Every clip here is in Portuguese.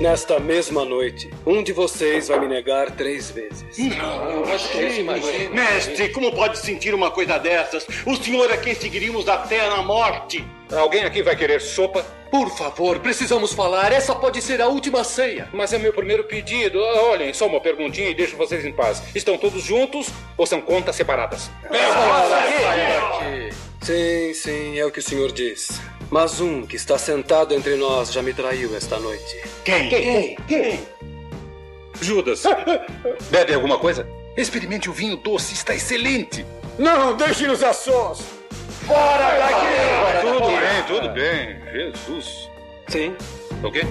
Nesta mesma noite, um de vocês vai me negar três vezes. Não, mas que Mestre, como pode sentir uma coisa dessas? O senhor é quem seguiríamos até na morte. Alguém aqui vai querer sopa? Por favor, precisamos falar. Essa pode ser a última ceia. Mas é meu primeiro pedido. Ah, olhem, só uma perguntinha e deixo vocês em paz. Estão todos juntos ou são contas separadas? Sim, sim, é o que o senhor diz. Mas um que está sentado entre nós já me traiu esta noite. Quem? Quem? Quem? Judas. Bebe alguma coisa? Experimente o vinho doce, está excelente. Não, deixe-nos a sós. Fora daqui! Tudo bem, tudo bem. Jesus. Sim. Ok?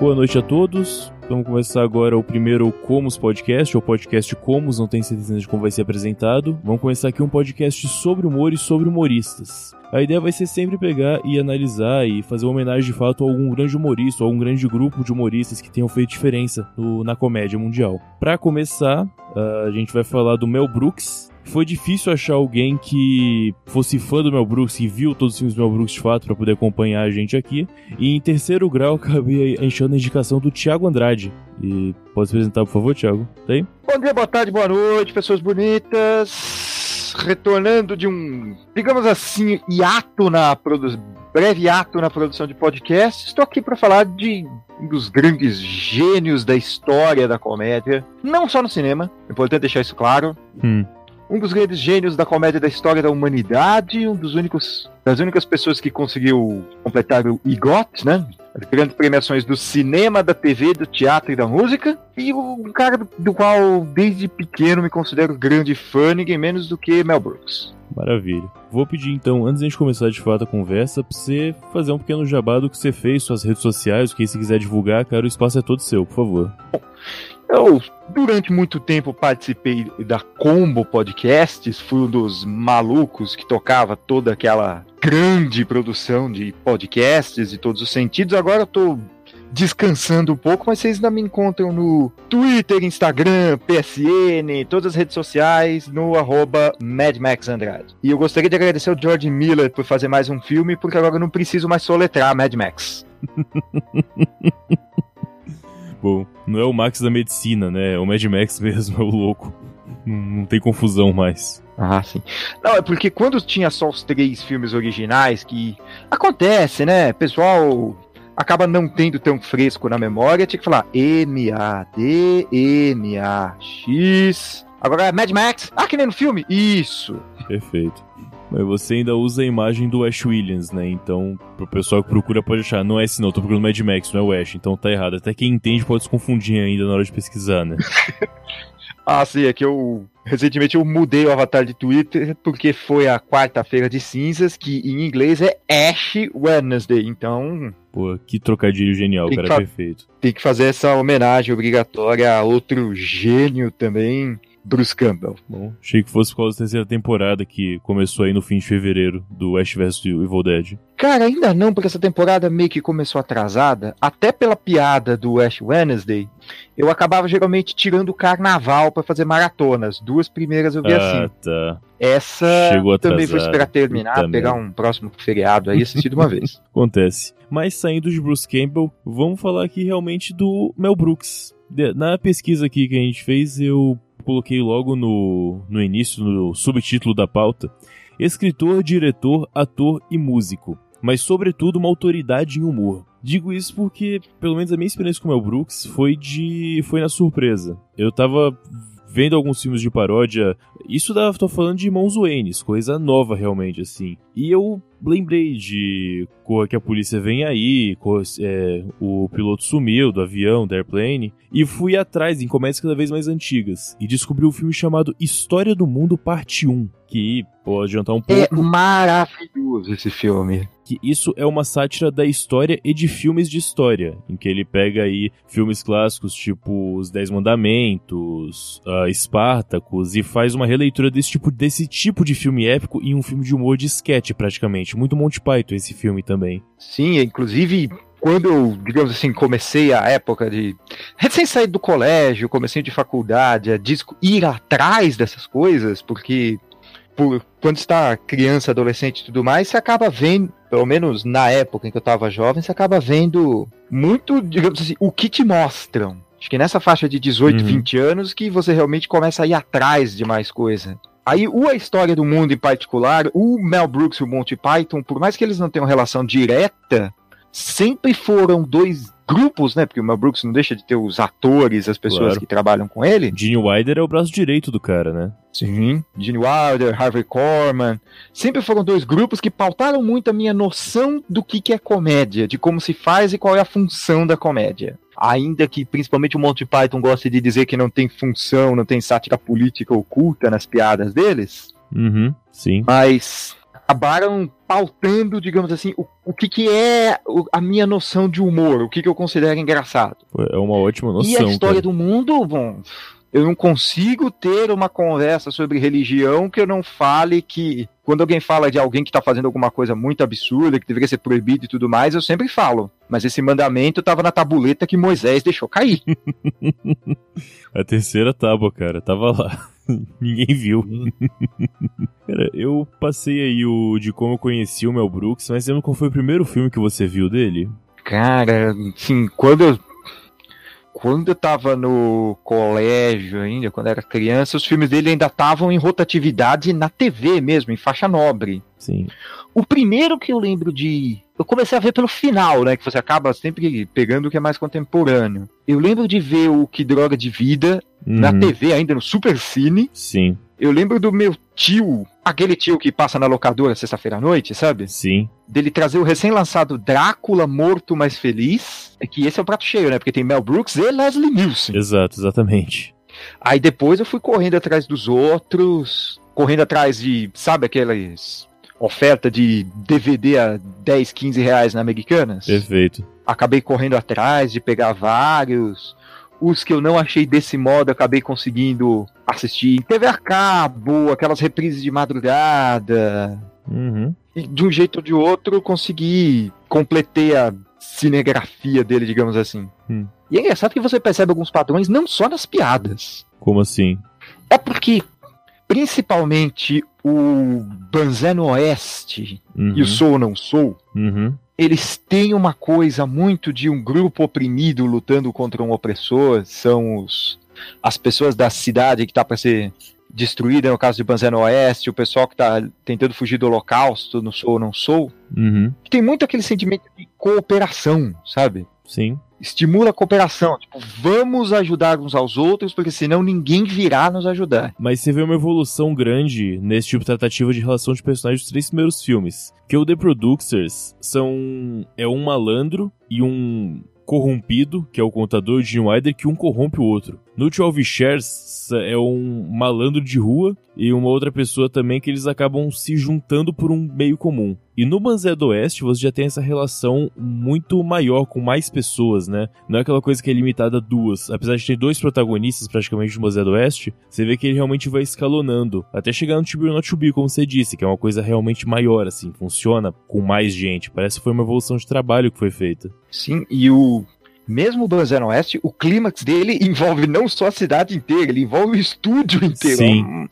Boa noite a todos. Vamos começar agora o primeiro Comos Podcast, ou podcast Comos, não tenho certeza de como vai ser apresentado. Vamos começar aqui um podcast sobre humor e sobre humoristas. A ideia vai ser sempre pegar e analisar e fazer uma homenagem de fato a algum grande humorista, ou algum grande grupo de humoristas que tenham feito diferença no, na comédia mundial. Para começar, uh, a gente vai falar do Mel Brooks, foi difícil achar alguém que fosse fã do Mel Brooks e viu todos os filmes do Mel Brooks de fato para poder acompanhar a gente aqui. E em terceiro grau, acabei achando a indicação do Thiago Andrade. E pode se apresentar, por favor, Thiago? Tá aí? Bom dia, boa tarde, boa noite, pessoas bonitas. Retornando de um, digamos assim, hiato na produção, breve hiato na produção de podcast, estou aqui para falar de um dos grandes gênios da história da comédia, não só no cinema, é importante deixar isso claro. Hum um dos grandes gênios da comédia da história da humanidade, um dos únicos das únicas pessoas que conseguiu completar o IGOT, né? As grandes premiações do cinema, da TV, do teatro e da música. E um cara do, do qual, desde pequeno, me considero grande fã, ninguém menos do que Mel Brooks. Maravilha. Vou pedir então, antes de a gente começar de fato a conversa, pra você fazer um pequeno jabá do que você fez, suas redes sociais, o que você quiser divulgar, cara, o espaço é todo seu, por favor. Bom, eu, durante muito tempo, participei da Combo Podcasts, fui um dos malucos que tocava toda aquela grande produção de podcasts de todos os sentidos. Agora eu tô descansando um pouco, mas vocês ainda me encontram no Twitter, Instagram, PSN, todas as redes sociais, no arroba MadMaxAndrade. E eu gostaria de agradecer ao George Miller por fazer mais um filme, porque agora eu não preciso mais soletrar Mad Max. Bom, não é o Max da medicina, né? É o Mad Max mesmo, é o louco. Não, não tem confusão mais. Ah, sim. Não, é porque quando tinha só os três filmes originais, que acontece, né? Pessoal acaba não tendo tão fresco na memória, tinha que falar M-A-D-M-A-X. Agora, Mad Max, ah, que nem no filme? Isso. Perfeito. Mas você ainda usa a imagem do Ash Williams, né? Então, pro pessoal que procura pode achar, não é esse não, tô procurando Mad Max, não é o Ash, então tá errado. Até quem entende pode se confundir ainda na hora de pesquisar, né? ah, sim, é que eu recentemente eu mudei o avatar de Twitter porque foi a quarta-feira de cinzas, que em inglês é Ash Wednesday, então... Pô, que trocadilho genial, cara, perfeito. Tem que fazer essa homenagem obrigatória a outro gênio também, Bruce Campbell. Bom, achei que fosse por causa da terceira temporada que começou aí no fim de fevereiro do Ash vs Evil Dead. Cara, ainda não, porque essa temporada meio que começou atrasada, até pela piada do Ash Wednesday, eu acabava geralmente tirando o carnaval para fazer maratonas. Duas primeiras eu vi ah, assim. Tá. Essa Chegou também vou esperar terminar, Puta pegar um próximo feriado aí e assistir de uma vez. Acontece. Mas saindo de Bruce Campbell, vamos falar aqui realmente do Mel Brooks. Na pesquisa aqui que a gente fez, eu coloquei logo no, no início, no subtítulo da pauta, escritor, diretor, ator e músico, mas sobretudo uma autoridade em humor. Digo isso porque, pelo menos a minha experiência com o Mel Brooks foi de foi na surpresa. Eu tava vendo alguns filmes de paródia, isso da, tô falando de Irmãos Waynes, coisa nova realmente, assim. E eu lembrei de Corra que a Polícia Vem Aí, Corra- é, o piloto sumiu do avião, da Airplane, e fui atrás em comédias cada vez mais antigas, e descobri um filme chamado História do Mundo Parte 1, que pode adiantar um pouco É maravilhoso esse filme. Que isso é uma sátira da história e de filmes de história, em que ele pega aí filmes clássicos tipo Os Dez Mandamentos, ah, Espartacus, e faz uma releitura desse tipo, desse tipo de filme épico em um filme de humor de sketch, praticamente. Muito Monty Python esse filme também. Sim, inclusive quando eu, digamos assim, comecei a época de recém saído do colégio, comecinho de faculdade, a disco, ir atrás dessas coisas, porque por, quando está criança, adolescente e tudo mais, você acaba vendo, pelo menos na época em que eu estava jovem, você acaba vendo muito, digamos assim, o que te mostram. Acho que nessa faixa de 18, uhum. 20 anos que você realmente começa a ir atrás de mais coisa. Aí, o A História do Mundo em particular, o Mel Brooks e o Monty Python, por mais que eles não tenham relação direta, sempre foram dois grupos, né? Porque o Mel Brooks não deixa de ter os atores, as pessoas claro. que trabalham com ele. Gene Wilder é o braço direito do cara, né? Sim, Gene Wilder, Harvey Korman. Sempre foram dois grupos que pautaram muito a minha noção do que, que é comédia, de como se faz e qual é a função da comédia. Ainda que principalmente o Monty Python goste de dizer que não tem função, não tem sátira política oculta nas piadas deles. Uhum, sim. Mas acabaram pautando, digamos assim, o, o que, que é a minha noção de humor, o que, que eu considero engraçado. É uma ótima noção. E a história cara. do mundo, bom, eu não consigo ter uma conversa sobre religião que eu não fale que quando alguém fala de alguém que está fazendo alguma coisa muito absurda, que deveria ser proibido e tudo mais, eu sempre falo. Mas esse mandamento estava na tabuleta que Moisés deixou cair. a terceira tábua, cara, tava lá. Ninguém viu. Cara, eu passei aí o de como eu conheci o Mel Brooks, mas lembra qual foi o primeiro filme que você viu dele? Cara, assim, quando eu quando eu tava no colégio ainda, quando era criança, os filmes dele ainda estavam em rotatividade na TV mesmo, em faixa nobre. Sim. O primeiro que eu lembro de. Eu comecei a ver pelo final, né? Que você acaba sempre pegando o que é mais contemporâneo. Eu lembro de ver o Que Droga de Vida uhum. na TV, ainda no Super Cine. Sim. Eu lembro do meu tio, aquele tio que passa na locadora sexta-feira à noite, sabe? Sim. Dele trazer o recém-lançado Drácula Morto Mais Feliz. É que esse é o prato cheio, né? Porque tem Mel Brooks e Leslie Nielsen. Exato, exatamente. Aí depois eu fui correndo atrás dos outros, correndo atrás de, sabe, aquelas oferta de DVD a 10, 15 reais na Americanas. Perfeito. Acabei correndo atrás de pegar vários. Os que eu não achei desse modo, acabei conseguindo assistir em TV a cabo, aquelas reprises de madrugada. Uhum. E de um jeito ou de outro, consegui. Completei a cinegrafia dele, digamos assim. Hum. E é engraçado que você percebe alguns padrões não só nas piadas. Como assim? É porque, principalmente, o Banzé Oeste uhum. e o Sou ou Não Sou, uhum. eles têm uma coisa muito de um grupo oprimido lutando contra um opressor, são os, as pessoas da cidade que está para ser destruída, no caso de Banzé Oeste, o pessoal que está tentando fugir do holocausto, no Sou ou Não Sou, uhum. tem muito aquele sentimento de cooperação, sabe? Sim estimula a cooperação. Tipo, vamos ajudar uns aos outros, porque senão ninguém virá nos ajudar. Mas você vê uma evolução grande nesse tipo de tratativa de relação de personagens dos três primeiros filmes. Que o The Producers são. é um malandro e um corrompido, que é o contador de Gene Wilder, que um corrompe o outro. 12 Shares é um malandro de rua e uma outra pessoa também que eles acabam se juntando por um meio comum. E no Banzé do Oeste você já tem essa relação muito maior com mais pessoas, né? Não é aquela coisa que é limitada a duas. Apesar de ter dois protagonistas praticamente no Banzé do Oeste, você vê que ele realmente vai escalonando até chegar no or Not To Be, como você disse, que é uma coisa realmente maior, assim, funciona com mais gente. Parece que foi uma evolução de trabalho que foi feita. Sim, e o mesmo o Banzé Oeste, o clímax dele envolve não só a cidade inteira, ele envolve o estúdio inteiro. Sim.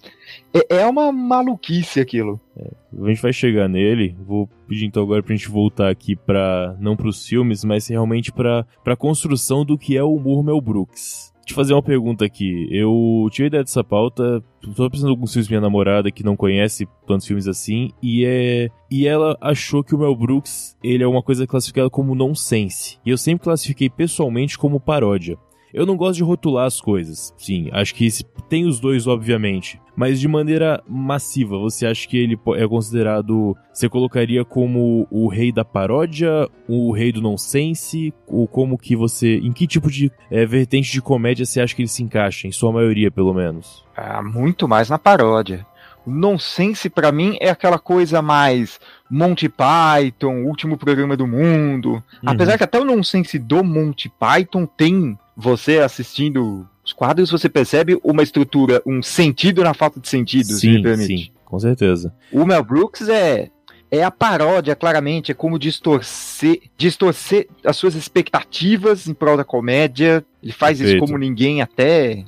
É, é uma maluquice aquilo. É, a gente vai chegar nele. Vou pedir então agora pra gente voltar aqui para não pros filmes, mas realmente pra, pra construção do que é o humor Mel Brooks te fazer uma pergunta aqui. Eu tive a ideia dessa pauta, tô pensando alguns filmes minha namorada que não conhece tantos filmes assim, e é e ela achou que o Mel Brooks, ele é uma coisa classificada como nonsense. E eu sempre classifiquei pessoalmente como paródia. Eu não gosto de rotular as coisas. Sim, acho que tem os dois, obviamente. Mas de maneira massiva, você acha que ele é considerado. Você colocaria como o rei da paródia, o rei do nonsense? Ou como que você. Em que tipo de é, vertente de comédia você acha que ele se encaixa? Em sua maioria, pelo menos. Ah, muito mais na paródia. O nonsense, para mim, é aquela coisa mais Monty Python, último programa do mundo. Uhum. Apesar que até o nonsense do Monty Python tem você assistindo os quadros, você percebe uma estrutura, um sentido na falta de sentido, sim, Sim, com certeza. O Mel Brooks é é a paródia, claramente, é como distorcer, distorcer as suas expectativas em prol da comédia. Ele faz Perfeito. isso como ninguém até,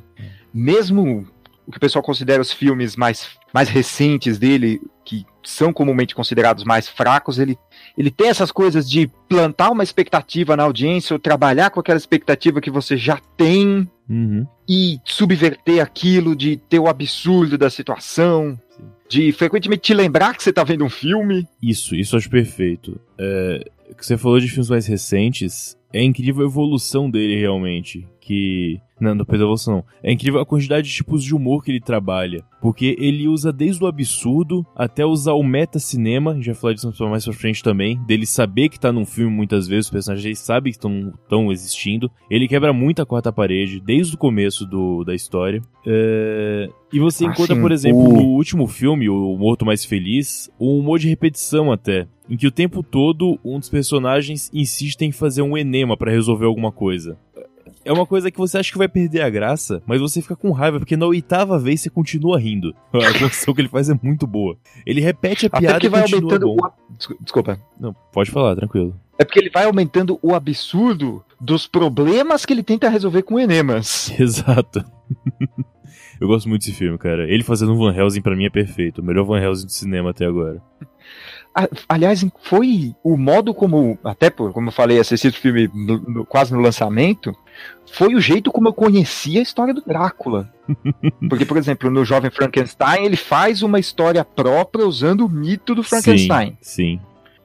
mesmo o que o pessoal considera os filmes mais, mais recentes dele, que são comumente considerados mais fracos, ele, ele tem essas coisas de plantar uma expectativa na audiência ou trabalhar com aquela expectativa que você já tem uhum. e subverter aquilo, de ter o absurdo da situação de frequentemente te lembrar que você tá vendo um filme. Isso, isso acho perfeito. É, que você falou de filmes mais recentes, é incrível a evolução dele realmente. Que. Não, não perdão, evolução não. É incrível a quantidade de tipos de humor que ele trabalha. Porque ele usa desde o absurdo até usar o meta-cinema, já falei disso mais pra frente também, dele saber que tá num filme muitas vezes, os personagens sabem que estão existindo. Ele quebra muito a quarta parede, desde o começo do, da história. É... E você encontra, assim, por exemplo, no último filme, O Morto Mais Feliz, um humor de repetição até em que o tempo todo um dos personagens insiste em fazer um enema para resolver alguma coisa. É uma coisa que você acha que vai perder a graça, mas você fica com raiva, porque na oitava vez você continua rindo. A construção que ele faz é muito boa. Ele repete a piada Até que vai e aumentando bom. O... Desculpa. Não, pode falar, tranquilo. É porque ele vai aumentando o absurdo dos problemas que ele tenta resolver com enemas. Exato. Eu gosto muito desse filme, cara. Ele fazendo um Van Helsing pra mim é perfeito. O melhor Van Helsing do cinema até agora. Aliás, foi o modo como, até por, como eu falei, assisti o filme no, no, quase no lançamento, foi o jeito como eu conhecia a história do Drácula. Porque, por exemplo, no Jovem Frankenstein, ele faz uma história própria usando o mito do Frankenstein. Sim. sim.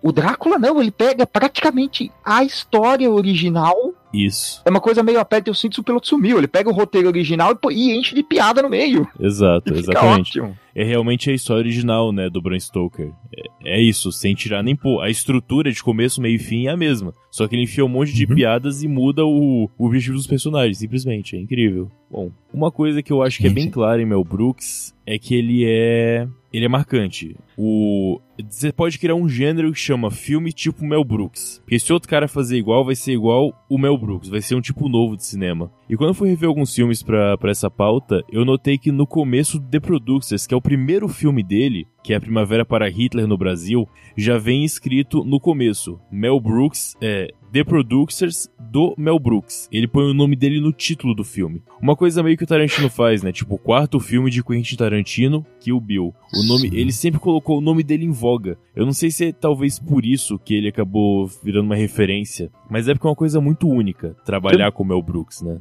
O Drácula não, ele pega praticamente a história original. Isso. É uma coisa meio aperta eu sinto se o piloto sumiu. Ele pega o roteiro original e, e enche de piada no meio. Exato, exatamente. Ótimo é realmente a história original, né, do Bram Stoker. É, é, isso, sem tirar nem pôr. A estrutura de começo, meio e fim é a mesma. Só que ele enfia um monte de uhum. piadas e muda o, o objetivo dos personagens, simplesmente. É incrível. Bom, uma coisa que eu acho que é bem clara em Mel Brooks é que ele é ele é marcante. O você pode criar um gênero que chama filme tipo Mel Brooks. Porque se outro cara fazer igual, vai ser igual o Mel Brooks, vai ser um tipo novo de cinema. E quando eu fui rever alguns filmes para essa pauta, eu notei que no começo The Producers, que é o primeiro filme dele, que é a Primavera para Hitler no Brasil, já vem escrito no começo: Mel Brooks é The Producers do Mel Brooks. Ele põe o nome dele no título do filme. Uma coisa meio que o Tarantino faz, né? Tipo, o quarto filme de Quentin Tarantino, Kill Bill. O nome, ele sempre colocou o nome dele em voga. Eu não sei se é talvez por isso que ele acabou virando uma referência, mas é porque é uma coisa muito única trabalhar com o Mel Brooks, né?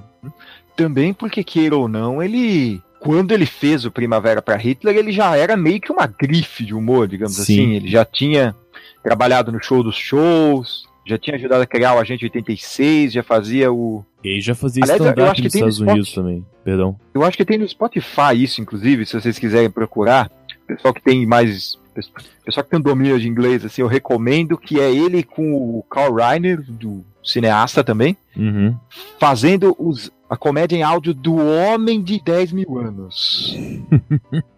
Também porque queira ou não, ele quando ele fez o Primavera para Hitler, ele já era meio que uma grife de humor, digamos Sim. assim. Ele já tinha trabalhado no show dos shows, já tinha ajudado a criar o Agente 86, já fazia o. E já fazia stand-up nos Estados no Unidos também, perdão. Eu acho que tem no Spotify isso, inclusive, se vocês quiserem procurar. Pessoal que tem mais. Pessoal que tem um domínio de inglês, assim, eu recomendo que é ele com o Carl Reiner, do cineasta também, uhum. fazendo os, a comédia em áudio do Homem de 10 mil anos.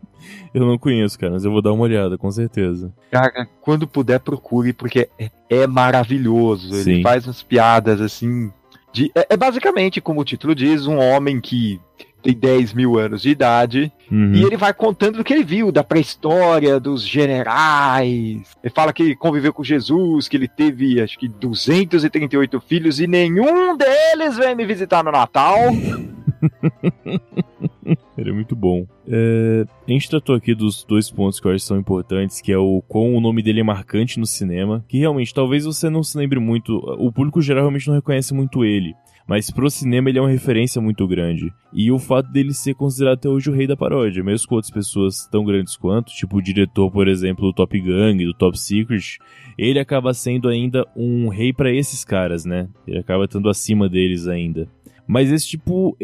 Eu não conheço, cara, mas eu vou dar uma olhada, com certeza. Cara, quando puder, procure, porque é, é maravilhoso. Sim. Ele faz umas piadas assim. De, é, é, basicamente, como o título diz, um homem que tem 10 mil anos de idade. Uhum. E ele vai contando do que ele viu, da pré-história, dos generais. Ele fala que conviveu com Jesus, que ele teve, acho que, 238 filhos e nenhum deles vem me visitar no Natal. Ele é muito bom. É, a gente tratou aqui dos dois pontos que eu acho que são importantes, que é o quão o nome dele é marcante no cinema, que realmente talvez você não se lembre muito, o público geral realmente não reconhece muito ele. Mas pro cinema ele é uma referência muito grande. E o fato dele ser considerado até hoje o rei da paródia, mesmo com outras pessoas tão grandes quanto, tipo o diretor, por exemplo, do Top Gun, do Top Secret, ele acaba sendo ainda um rei para esses caras, né? Ele acaba estando acima deles ainda. Mas esse tipo.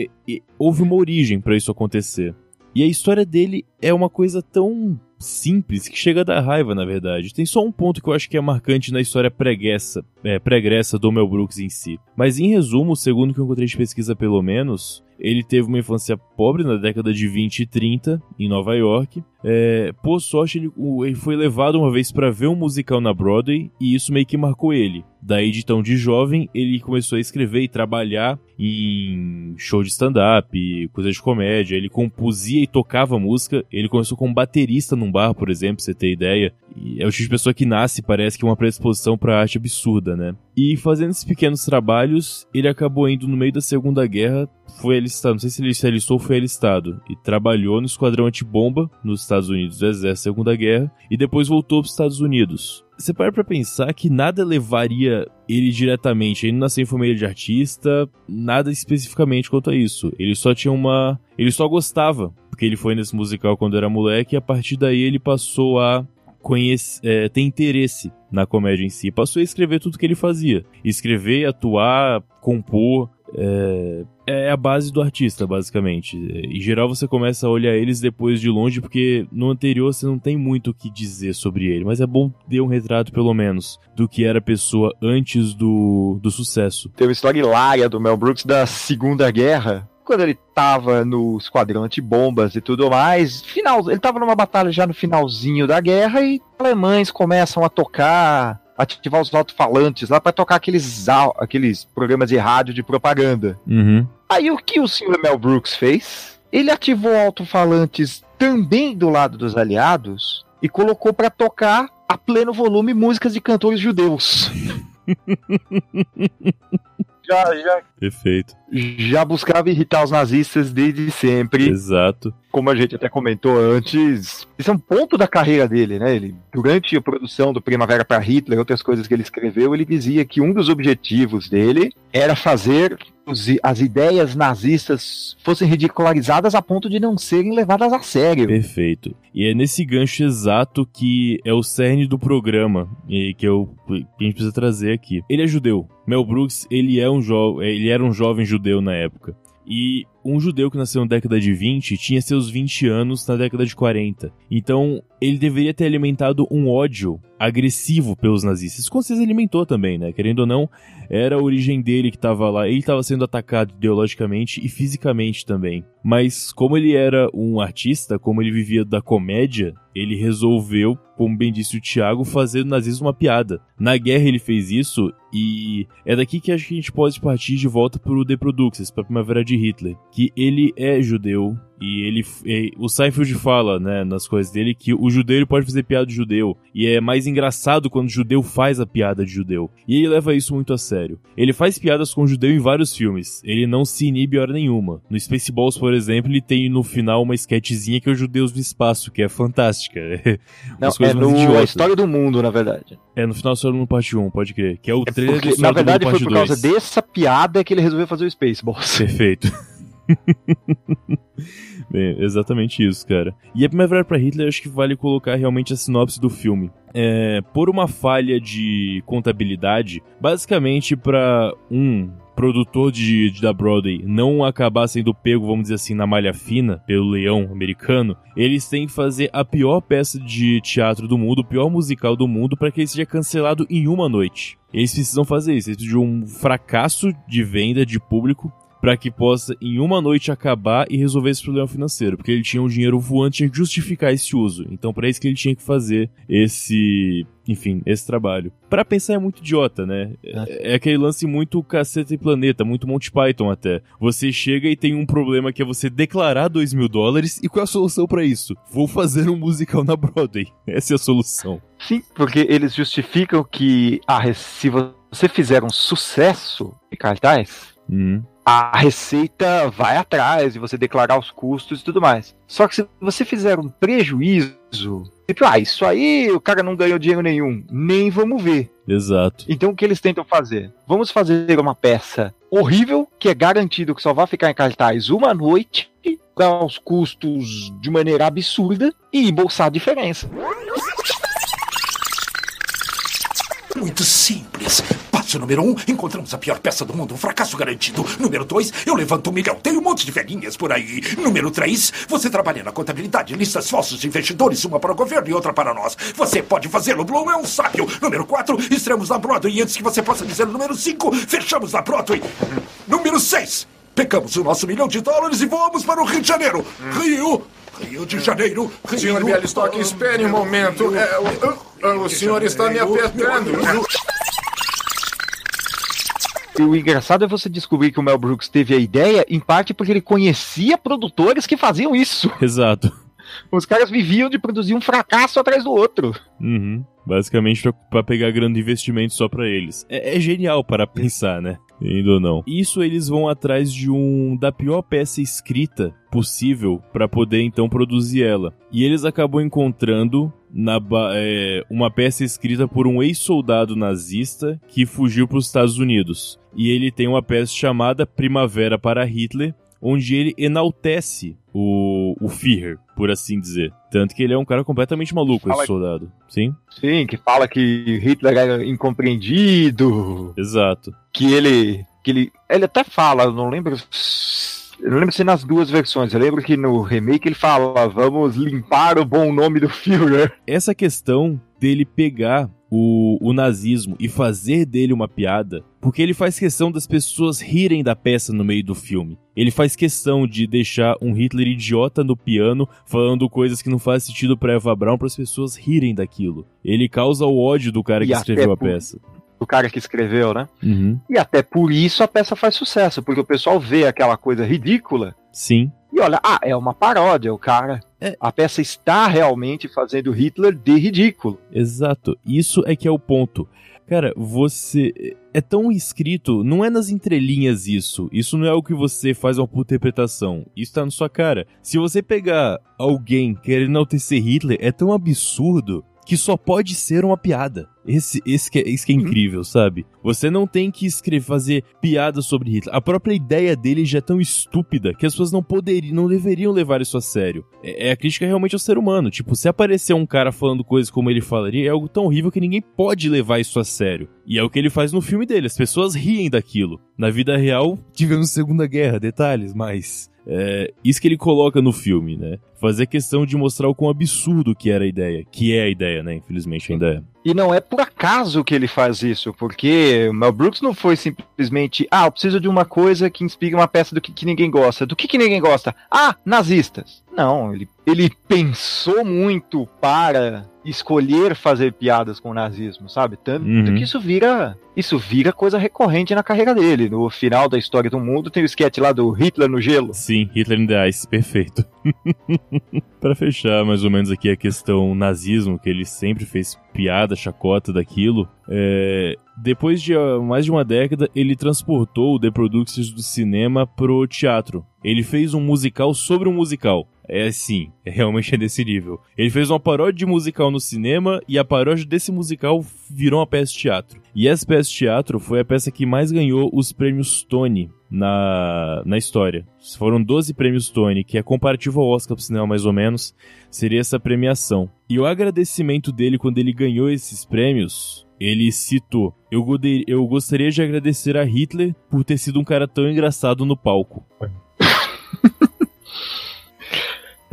Houve uma origem para isso acontecer. E a história dele é uma coisa tão simples que chega a dar raiva, na verdade. Tem só um ponto que eu acho que é marcante na história pregressa, é, pregressa do Mel Brooks em si. Mas em resumo, segundo que eu encontrei de pesquisa pelo menos, ele teve uma infância pobre na década de 20 e 30 em Nova York, É, por sorte, ele, ele foi levado uma vez para ver um musical na Broadway e isso meio que marcou ele. Daí, de tão de jovem, ele começou a escrever e trabalhar em show de stand-up, coisa de comédia. Ele compuzia e tocava música. Ele começou como baterista num bar, por exemplo, pra você ter ideia. E é o tipo de pessoa que nasce, parece que uma predisposição pra arte absurda, né? E fazendo esses pequenos trabalhos, ele acabou indo no meio da Segunda Guerra, foi alistado, não sei se ele se alistou ou foi alistado, e trabalhou no esquadrão antibomba nos Estados Unidos do Exército da Segunda Guerra, e depois voltou para os Estados Unidos. Você para pra pensar que nada levaria ele diretamente, ele não nasceu em família de artista, nada especificamente quanto a isso. Ele só tinha uma. Ele só gostava, porque ele foi nesse musical quando era moleque, e a partir daí ele passou a conhece, é, ter interesse na comédia em si. Passou a escrever tudo que ele fazia. Escrever, atuar, compor. É, é a base do artista, basicamente. Em geral, você começa a olhar eles depois de longe, porque no anterior você não tem muito o que dizer sobre ele. Mas é bom ter um retrato, pelo menos, do que era a pessoa antes do, do sucesso. Tem uma história hilária do Mel Brooks da Segunda Guerra, quando ele tava no esquadrão antibombas e tudo mais, final, ele tava numa batalha já no finalzinho da guerra e alemães começam a tocar, ativar os alto-falantes lá para tocar aqueles, aqueles programas de rádio de propaganda. Uhum. Aí o que o Sr. Mel Brooks fez? Ele ativou alto-falantes também do lado dos aliados e colocou para tocar a pleno volume músicas de cantores judeus. já, já. Perfeito. Já buscava irritar os nazistas desde sempre. Exato. Como a gente até comentou antes, isso é um ponto da carreira dele, né? Ele, durante a produção do Primavera para Hitler, outras coisas que ele escreveu, ele dizia que um dos objetivos dele era fazer as ideias nazistas fossem ridicularizadas a ponto de não serem levadas a sério. Perfeito. E é nesse gancho exato que é o cerne do programa e que, eu, que a gente precisa trazer aqui. Ele é judeu. Mel Brooks, ele é um jovem, ele era um jovem judeu na época. E um judeu que nasceu na década de 20 tinha seus 20 anos na década de 40. Então, ele deveria ter alimentado um ódio agressivo pelos nazistas. Com certeza alimentou também, né? Querendo ou não, era a origem dele que estava lá. Ele estava sendo atacado ideologicamente e fisicamente também. Mas como ele era um artista, como ele vivia da comédia, ele resolveu, como bem disse o Thiago, fazer do nazismo uma piada. Na guerra ele fez isso e é daqui que acho que a gente pode partir de volta pro The Produxes, pra Primavera de Hitler, que ele é judeu, e ele. E, o Seinfeld fala, né, nas coisas dele, que o judeu pode fazer piada de judeu. E é mais engraçado quando o judeu faz a piada de judeu. E ele leva isso muito a sério. Ele faz piadas com o judeu em vários filmes. Ele não se inibe hora nenhuma. No Spaceballs, por exemplo, ele tem no final uma sketchzinha que é o Judeus no Espaço, que é fantástica. não, é no a História do Mundo, na verdade. É, no final só no parte 1, pode crer. Que é o é trailer porque, do Na verdade, foi por 2. causa dessa piada que ele resolveu fazer o Spaceballs. Perfeito. Bem, exatamente isso, cara. E a Primavera para Hitler, acho que vale colocar realmente a sinopse do filme. É, por uma falha de contabilidade, basicamente para um produtor de, de, da Broadway não acabar sendo pego, vamos dizer assim, na malha fina pelo leão americano, eles têm que fazer a pior peça de teatro do mundo, o pior musical do mundo, para que ele seja cancelado em uma noite. Eles precisam fazer isso, eles precisam de um fracasso de venda de público para que possa em uma noite acabar e resolver esse problema financeiro, porque ele tinha um dinheiro voante, tinha que justificar esse uso. Então, para isso que ele tinha que fazer esse, enfim, esse trabalho. Para pensar é muito idiota, né? É. é aquele lance muito caceta e planeta, muito Monty Python até. Você chega e tem um problema que é você declarar 2 mil dólares e qual é a solução para isso? Vou fazer um musical na Broadway. Essa é a solução. Sim, porque eles justificam que ah, se você fizer um sucesso de cartaz, Hum a receita vai atrás e você declarar os custos e tudo mais. Só que se você fizer um prejuízo, tipo, ah, isso aí o cara não ganhou dinheiro nenhum, nem vamos ver. Exato. Então o que eles tentam fazer? Vamos fazer uma peça horrível, que é garantido que só vai ficar em cartaz uma noite, dar os custos de maneira absurda e embolsar a diferença. Muito simples. Passo número um, encontramos a pior peça do mundo, um fracasso garantido. Número dois, eu levanto um milhão, tem um monte de velhinhas por aí. Número três, você trabalha na contabilidade, listas falsas de investidores, uma para o governo e outra para nós. Você pode fazê-lo, Bloom é um sábio. Número quatro, estreamos na Broadway e antes que você possa dizer o número cinco, fechamos na Broadway. Número seis, pegamos o nosso milhão de dólares e voamos para o Rio de Janeiro. Rio, Rio de Janeiro. Rio, Senhor Bialystok, espere um momento. É, o, o, senhor está me apertando. E o engraçado é você descobrir que o Mel Brooks teve a ideia, em parte porque ele conhecia produtores que faziam isso. Exato. Os caras viviam de produzir um fracasso atrás do outro. Uhum. Basicamente pra, pra pegar grande investimento só pra eles. É, é genial para pensar, né? Ainda não. Isso eles vão atrás de um da pior peça escrita possível para poder então produzir ela. E eles acabam encontrando na é, uma peça escrita por um ex-soldado nazista que fugiu para os Estados Unidos. E ele tem uma peça chamada Primavera para Hitler, onde ele enaltece o, o Führer, por assim dizer. Tanto que ele é um cara completamente maluco, fala esse soldado. Sim? Sim, que fala que Hitler era incompreendido. Exato. Que ele. Que ele, ele até fala, eu não lembro. Eu não lembro se nas duas versões. Eu lembro que no remake ele fala: vamos limpar o bom nome do Führer. Essa questão dele pegar o, o nazismo e fazer dele uma piada, porque ele faz questão das pessoas rirem da peça no meio do filme. Ele faz questão de deixar um Hitler idiota no piano, falando coisas que não fazem sentido pra Eva Braun para as pessoas rirem daquilo. Ele causa o ódio do cara e que escreveu a por... peça do cara que escreveu, né? Uhum. E até por isso a peça faz sucesso, porque o pessoal vê aquela coisa ridícula. Sim. E olha, ah, é uma paródia, o cara. É. A peça está realmente fazendo Hitler de ridículo. Exato. Isso é que é o ponto. Cara, você. É tão escrito, não é nas entrelinhas isso. Isso não é o que você faz uma puta interpretação. Isso tá na sua cara. Se você pegar alguém querendo enaltecer Hitler, é tão absurdo que só pode ser uma piada. Esse, esse, que é, esse que é uhum. incrível, sabe? Você não tem que escrever, fazer piadas sobre Hitler. A própria ideia dele já é tão estúpida que as pessoas não poderiam, não deveriam levar isso a sério. É, é a crítica realmente ao ser humano. Tipo, se aparecer um cara falando coisas como ele falaria, é algo tão horrível que ninguém pode levar isso a sério. E é o que ele faz no filme dele. As pessoas riem daquilo. Na vida real, tivemos Segunda Guerra, detalhes, mas é, isso que ele coloca no filme, né? Fazer questão de mostrar o quão absurdo que era a ideia. Que é a ideia, né? Infelizmente ainda é. E não é por acaso que ele faz isso, porque o Mel Brooks não foi simplesmente, ah, eu preciso de uma coisa que inspire uma peça do que, que ninguém gosta. Do que, que ninguém gosta? Ah, nazistas. Não, ele, ele pensou muito para escolher fazer piadas com o nazismo, sabe? Tanto uhum. que isso vira isso vira coisa recorrente na carreira dele. No final da história do mundo tem o sketch lá do Hitler no gelo. Sim, Hitler in the Ice, perfeito. para fechar mais ou menos aqui a questão nazismo, que ele sempre fez piada, chacota daquilo, é... depois de uh, mais de uma década, ele transportou o The Productions do cinema pro teatro. Ele fez um musical sobre um musical. É assim, é realmente é desse nível. Ele fez uma paródia de musical no cinema e a paródia desse musical virou uma peça de teatro. E essa peça de teatro foi a peça que mais ganhou os prêmios Tony na, na história. Foram 12 prêmios Tony, que é comparativo ao Oscar pro cinema mais ou menos, seria essa premiação. E o agradecimento dele quando ele ganhou esses prêmios, ele citou: eu, eu gostaria de agradecer a Hitler por ter sido um cara tão engraçado no palco.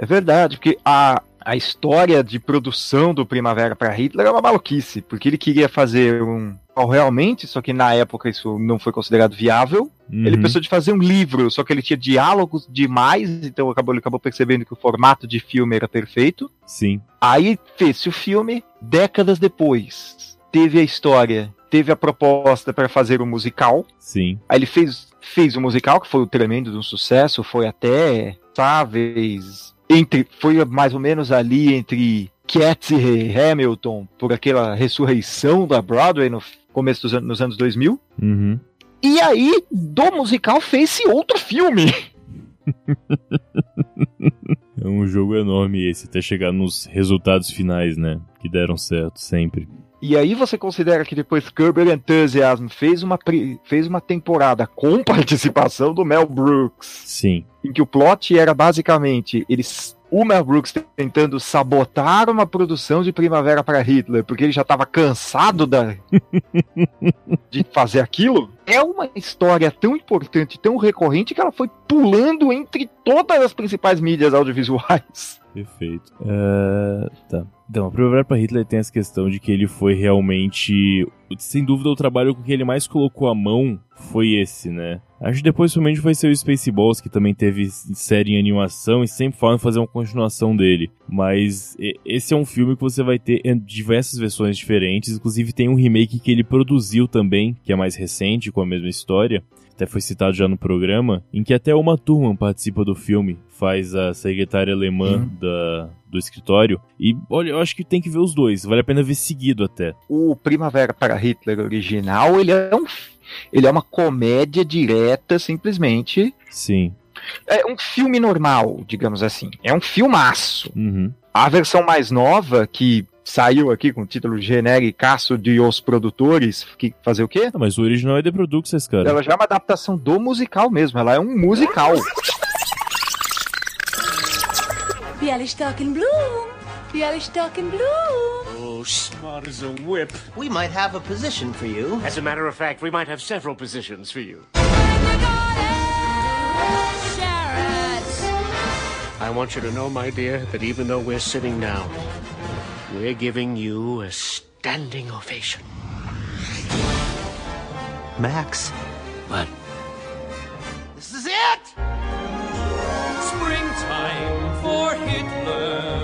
É verdade, porque a, a história de produção do Primavera para Hitler é uma maluquice, porque ele queria fazer um realmente, só que na época isso não foi considerado viável. Uhum. Ele pensou de fazer um livro, só que ele tinha diálogos demais, então acabou, ele acabou percebendo que o formato de filme era perfeito. Sim. Aí fez-se o filme, décadas depois, teve a história, teve a proposta para fazer um musical. Sim. Aí ele fez, fez o um musical, que foi um tremendo de um sucesso, foi até, sáveis, entre foi mais ou menos ali entre Cats e Hamilton por aquela ressurreição da Broadway no começo dos anos, nos anos 2000. Uhum. E aí, do musical fez-se outro filme. é um jogo enorme esse, até chegar nos resultados finais, né? Que deram certo sempre. E aí você considera que depois Curb Enthusiasm fez uma, fez uma temporada com participação do Mel Brooks. Sim. Em que o plot era basicamente eles o Mel Brooks tentando sabotar uma produção de Primavera para Hitler, porque ele já estava cansado da... de fazer aquilo, é uma história tão importante, tão recorrente, que ela foi pulando entre todas as principais mídias audiovisuais. Perfeito. Uh, tá. Então, a Primavera para Hitler tem essa questão de que ele foi realmente sem dúvida, o trabalho com que ele mais colocou a mão foi esse, né? Acho que depois somente ser o Spaceballs, que também teve série em animação e sempre falam em fazer uma continuação dele. Mas esse é um filme que você vai ter diversas versões diferentes, inclusive tem um remake que ele produziu também, que é mais recente, com a mesma história até foi citado já no programa, em que até uma turma participa do filme, faz a secretária alemã uhum. da, do escritório. E olha, eu acho que tem que ver os dois, vale a pena ver seguido até. O Primavera para Hitler original, ele é um ele é uma comédia direta, simplesmente. Sim. É um filme normal, digamos assim. É um filmaço. Uhum. A versão mais nova, que saiu aqui com o título genéricaço de Os Produtores, que fazer o quê? Não, mas o original é The Producers, cara. Ela já é uma adaptação do musical mesmo, ela é um musical. Bialystok in Bloom! Bialystok in Bloom! Oh, smart as a whip. We might have a position for you. As a matter of fact, we might have several positions for you. I want you to know, my dear, that even though we're sitting down, we're giving you a standing ovation. Max. What? This is it! Springtime for Hitler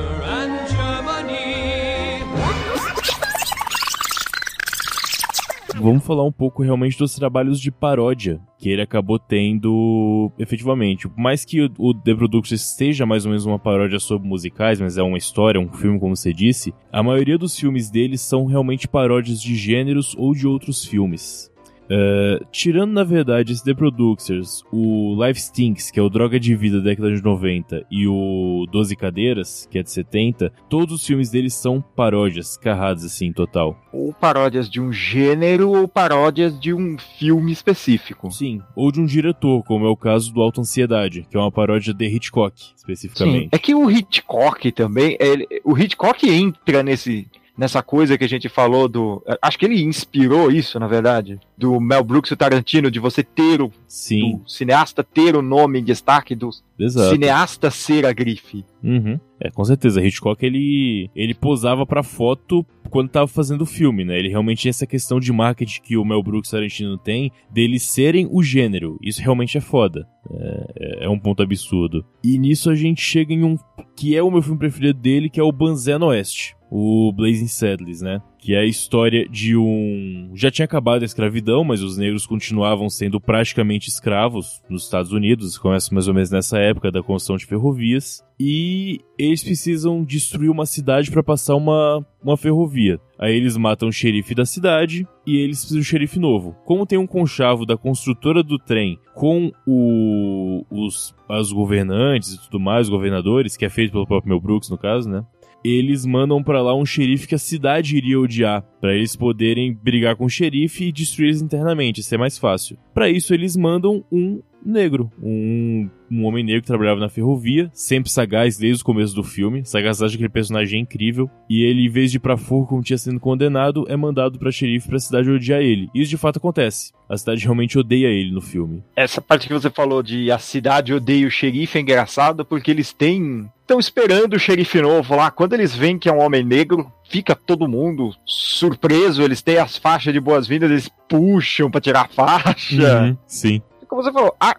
Vamos falar um pouco realmente dos trabalhos de paródia que ele acabou tendo efetivamente. Por mais que o The Producers seja mais ou menos uma paródia sobre musicais, mas é uma história, um filme, como você disse, a maioria dos filmes dele são realmente paródias de gêneros ou de outros filmes. Uh, tirando, na verdade, esse The Producers, o Life Stinks, que é o Droga de Vida da década de 90, e o Doze Cadeiras, que é de 70, todos os filmes deles são paródias, carradas assim, total. Ou paródias de um gênero, ou paródias de um filme específico. Sim, ou de um diretor, como é o caso do Alta Ansiedade, que é uma paródia de Hitchcock, especificamente. Sim, é que o Hitchcock também, ele, o Hitchcock entra nesse nessa coisa que a gente falou do. Acho que ele inspirou isso, na verdade. Do Mel Brooks e o Tarantino, de você ter o. Sim. Cineasta ter o nome em destaque do Exato. cineasta ser a grife. Uhum. É, com certeza. Hitchcock, ele, ele posava pra foto quando tava fazendo o filme, né? Ele realmente tinha essa questão de marketing que o Mel Brooks e o Tarantino tem, deles serem o gênero. Isso realmente é foda. É, é, um ponto absurdo. E nisso a gente chega em um que é o meu filme preferido dele, que é o Banzé no Oeste o Blazing Saddles, né? Que é a história de um. Já tinha acabado a escravidão, mas os negros continuavam sendo praticamente escravos nos Estados Unidos. Começa mais ou menos nessa época da construção de ferrovias. E eles precisam destruir uma cidade para passar uma, uma ferrovia. Aí eles matam o xerife da cidade e eles precisam de um xerife novo. Como tem um conchavo da construtora do trem com o, os as governantes e tudo mais, os governadores, que é feito pelo próprio Mel Brooks, no caso, né? Eles mandam para lá um xerife que a cidade iria odiar, para eles poderem brigar com o xerife e destruir eles internamente, ser mais fácil. Para isso eles mandam um negro, um, um homem negro que trabalhava na ferrovia, sempre sagaz desde o começo do filme. Sagazagem daquele personagem é incrível. E ele, em vez de ir pra forca como tinha sido condenado, é mandado pra xerife pra cidade odiar ele. Isso de fato acontece. A cidade realmente odeia ele no filme. Essa parte que você falou de a cidade odeia o xerife é engraçado porque eles têm. Estão esperando o xerife novo lá. Quando eles veem que é um homem negro, fica todo mundo surpreso. Eles têm as faixas de boas-vindas, eles puxam para tirar a faixa. Uhum, sim como você falou, a,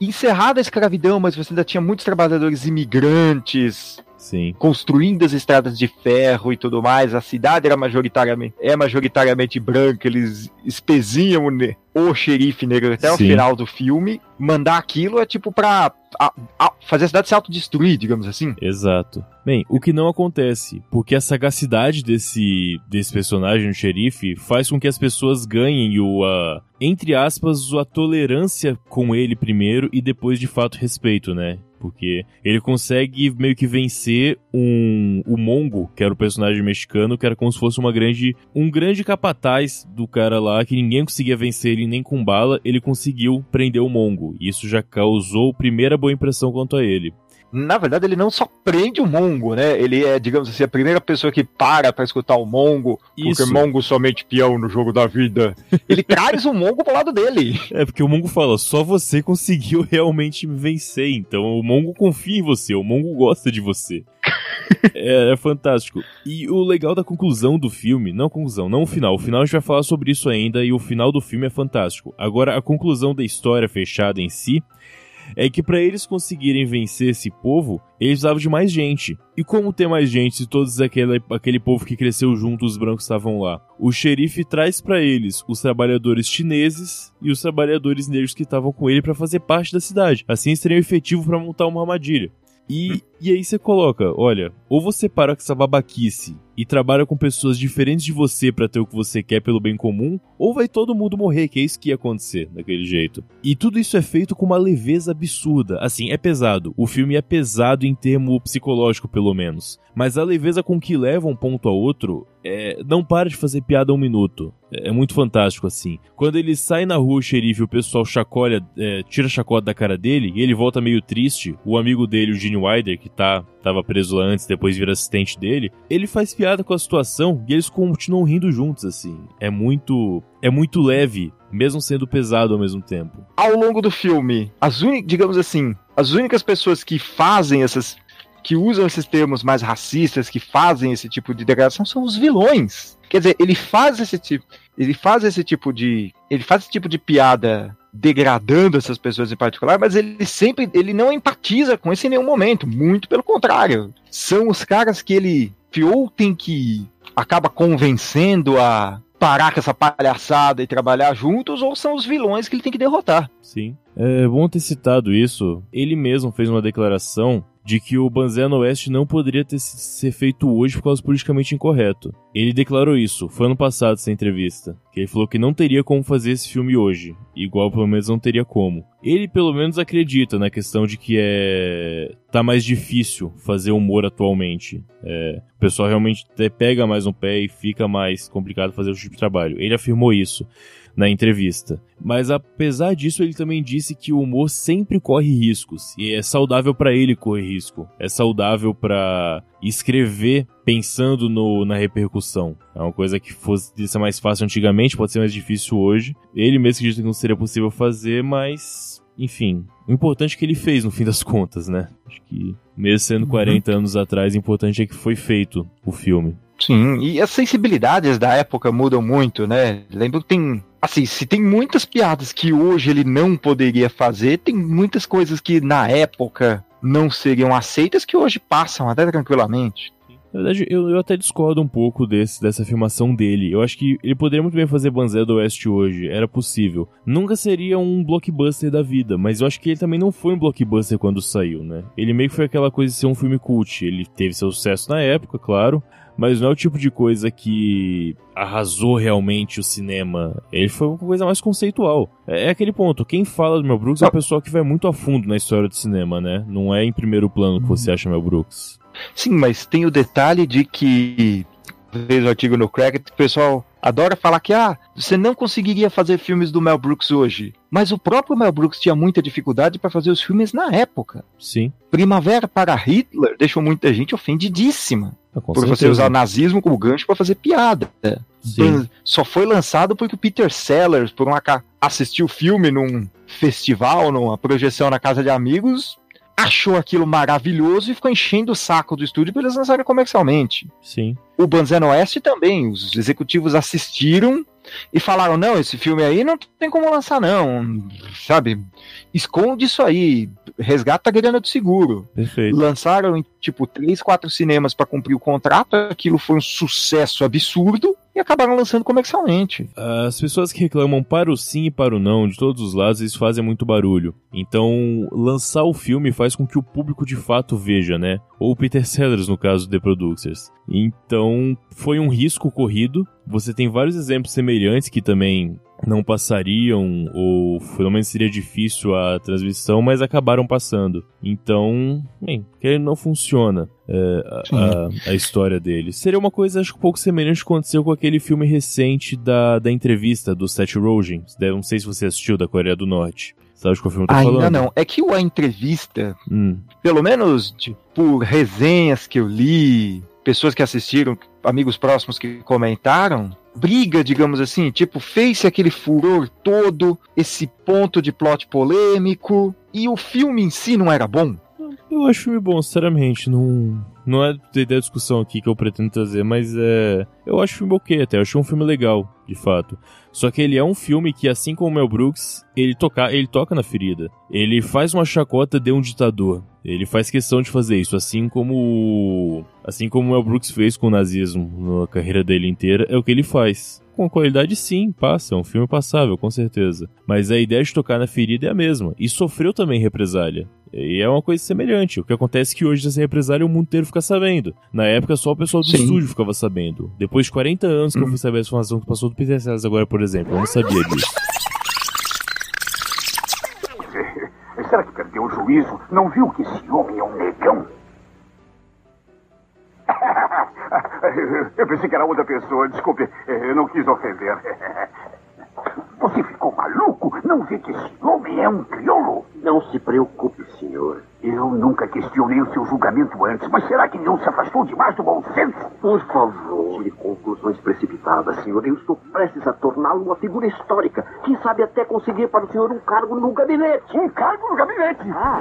encerrada a escravidão, mas você ainda tinha muitos trabalhadores imigrantes. Sim. Construindo as estradas de ferro e tudo mais, a cidade era majoritariamente, é majoritariamente branca, eles espezinham o, o xerife negro até Sim. o final do filme. Mandar aquilo é tipo pra a, a, fazer a cidade se autodestruir, digamos assim. Exato. Bem, o que não acontece, porque a sagacidade desse, desse personagem, o xerife, faz com que as pessoas ganhem o, a, entre aspas, a tolerância com ele primeiro e depois de fato respeito, né? Porque ele consegue meio que vencer um o Mongo, que era o personagem mexicano, que era como se fosse uma grande um grande capataz do cara lá que ninguém conseguia vencer ele nem com bala, ele conseguiu prender o Mongo. E isso já causou primeira boa impressão quanto a ele na verdade, ele não só prende o Mongo, né? Ele é, digamos assim, a primeira pessoa que para para escutar o Mongo, Isso. porque Mongo somente peão no jogo da vida. Ele traz o Mongo pro lado dele. É, porque o Mongo fala, só você conseguiu realmente me vencer, então o Mongo confia em você, o Mongo gosta de você. é, é, fantástico. E o legal da conclusão do filme, não a conclusão, não o final. O final a gente vai falar sobre isso ainda e o final do filme é fantástico. Agora, a conclusão da história fechada em si é que para eles conseguirem vencer esse povo, eles precisavam de mais gente. E como ter mais gente se todos aquele, aquele povo que cresceu junto, os brancos estavam lá? O xerife traz para eles os trabalhadores chineses e os trabalhadores negros que estavam com ele para fazer parte da cidade. Assim seriam efetivo para montar uma armadilha. E, e aí você coloca, olha, ou você para com essa babaquice e trabalha com pessoas diferentes de você para ter o que você quer pelo bem comum, ou vai todo mundo morrer, que é isso que ia acontecer daquele jeito. E tudo isso é feito com uma leveza absurda. Assim, é pesado. O filme é pesado em termo psicológico, pelo menos. Mas a leveza com que leva um ponto a outro é, não para de fazer piada um minuto. É, é, muito fantástico, assim. Quando ele sai na rua, o xerife, o pessoal chacoalha, é, tira a chacota da cara dele, e ele volta meio triste. O amigo dele, o Gene Wilder, que tá, tava preso lá antes, depois vira assistente dele, ele faz piada com a situação e eles continuam rindo juntos, assim. É muito. É muito leve, mesmo sendo pesado ao mesmo tempo. Ao longo do filme, as digamos assim, as únicas pessoas que fazem essas que usam esses termos mais racistas, que fazem esse tipo de degradação, são os vilões. Quer dizer, ele faz esse tipo, ele faz esse tipo de, ele faz esse tipo de piada degradando essas pessoas em particular, mas ele sempre, ele não empatiza com isso em nenhum momento, muito pelo contrário. São os caras que ele ou tem que acaba convencendo a parar com essa palhaçada e trabalhar juntos, ou são os vilões que ele tem que derrotar. Sim. É bom ter citado isso. Ele mesmo fez uma declaração de que o Banzé no Oeste não poderia ter ser feito hoje por causa politicamente incorreto. Ele declarou isso, foi ano passado essa entrevista, que ele falou que não teria como fazer esse filme hoje, igual pelo menos não teria como. Ele pelo menos acredita na questão de que é tá mais difícil fazer humor atualmente. É, o pessoal realmente pega mais um pé e fica mais complicado fazer o tipo de trabalho. Ele afirmou isso na entrevista. Mas apesar disso, ele também disse que o humor sempre corre riscos e é saudável para ele correr risco. É saudável para escrever pensando no, na repercussão. É uma coisa que fosse ser mais fácil antigamente, pode ser mais difícil hoje. Ele mesmo disse que não seria possível fazer, mas enfim, o importante é que ele fez no fim das contas, né? Acho que mesmo sendo 40 uhum. anos atrás, o importante é que foi feito o filme. Sim, e as sensibilidades da época mudam muito, né? Lembro que tem. Assim, se tem muitas piadas que hoje ele não poderia fazer, tem muitas coisas que na época não seriam aceitas que hoje passam até tranquilamente. Na verdade, eu, eu até discordo um pouco desse, dessa afirmação dele. Eu acho que ele poderia muito bem fazer Banzé do Oeste hoje, era possível. Nunca seria um blockbuster da vida, mas eu acho que ele também não foi um blockbuster quando saiu, né? Ele meio que foi aquela coisa de ser um filme cult. Ele teve seu sucesso na época, claro, mas não é o tipo de coisa que arrasou realmente o cinema. Ele foi uma coisa mais conceitual. É, é aquele ponto, quem fala do Mel Brooks é o pessoal que vai muito a fundo na história do cinema, né? Não é em primeiro plano que você acha Mel Brooks. Sim, mas tem o detalhe de que fez o artigo no Cracked, o pessoal adora falar que ah, você não conseguiria fazer filmes do Mel Brooks hoje. Mas o próprio Mel Brooks tinha muita dificuldade para fazer os filmes na época. Sim. Primavera para Hitler deixou muita gente ofendidíssima. Ah, por certeza. você usar nazismo como gancho para fazer piada. Sim. Só foi lançado porque o Peter Sellers, por uma assistiu o filme num festival, numa projeção na casa de amigos, achou aquilo maravilhoso e ficou enchendo o saco do estúdio para eles lançarem comercialmente. Sim. O Banzé Oeste também, os executivos assistiram e falaram: não, esse filme aí não tem como lançar, não. Sabe? Esconde isso aí, resgata a grana do seguro. Perfeito. Lançaram em tipo três, quatro cinemas para cumprir o contrato, aquilo foi um sucesso absurdo e acabaram lançando comercialmente. As pessoas que reclamam para o sim e para o não de todos os lados, eles fazem muito barulho. Então, lançar o filme faz com que o público de fato veja, né? Ou Peter Sellers, no caso The Producers. Então, foi um risco corrido. Você tem vários exemplos semelhantes que também não passariam, ou pelo menos seria difícil a transmissão, mas acabaram passando. Então, bem, que não funciona é, a, a, história dele. Seria uma coisa, acho que um pouco semelhante que aconteceu com aquele filme recente da, da entrevista do Seth Rogen. Não sei se você assistiu, da Coreia do Norte. Sabe que o filme tá Ainda falando? não. É que a entrevista, hum. pelo menos de, por resenhas que eu li, pessoas que assistiram, amigos próximos que comentaram, briga, digamos assim, tipo, fez-se aquele furor todo, esse ponto de plot polêmico, e o filme em si não era bom. Eu acho filme bom, sinceramente. Não, não é da discussão aqui que eu pretendo trazer, mas é. Eu acho o filme ok até, eu acho um filme legal, de fato. Só que ele é um filme que, assim como o Mel Brooks, ele, toca, ele toca na ferida. Ele faz uma chacota de um ditador. Ele faz questão de fazer isso, assim como. Assim como o Mel Brooks fez com o nazismo na carreira dele inteira, é o que ele faz com qualidade sim, passa, é um filme passável, com certeza. Mas a ideia de tocar na ferida é a mesma. E sofreu também represália. E é uma coisa semelhante. O que acontece é que hoje essa represália o mundo inteiro fica sabendo. Na época só o pessoal do Sim. estúdio ficava sabendo. Depois de 40 anos que hum. eu fui saber essa informação que passou do Peter Sellers agora, por exemplo. Eu não sabia disso. Será que perdeu o juízo? Não viu que esse homem é um negão? Eu pensei que era outra pessoa. Desculpe, eu não quis ofender. Você ficou maluco? Não vê que esse homem é um crioulo? Não se preocupe, senhor. Eu nunca questionei o seu julgamento antes, mas será que não se afastou demais do bom senso? Por favor, tire conclusões precipitadas, senhor. Eu estou prestes a torná-lo uma figura histórica. Quem sabe até conseguir para o senhor um cargo no gabinete. Um cargo no gabinete? Ah.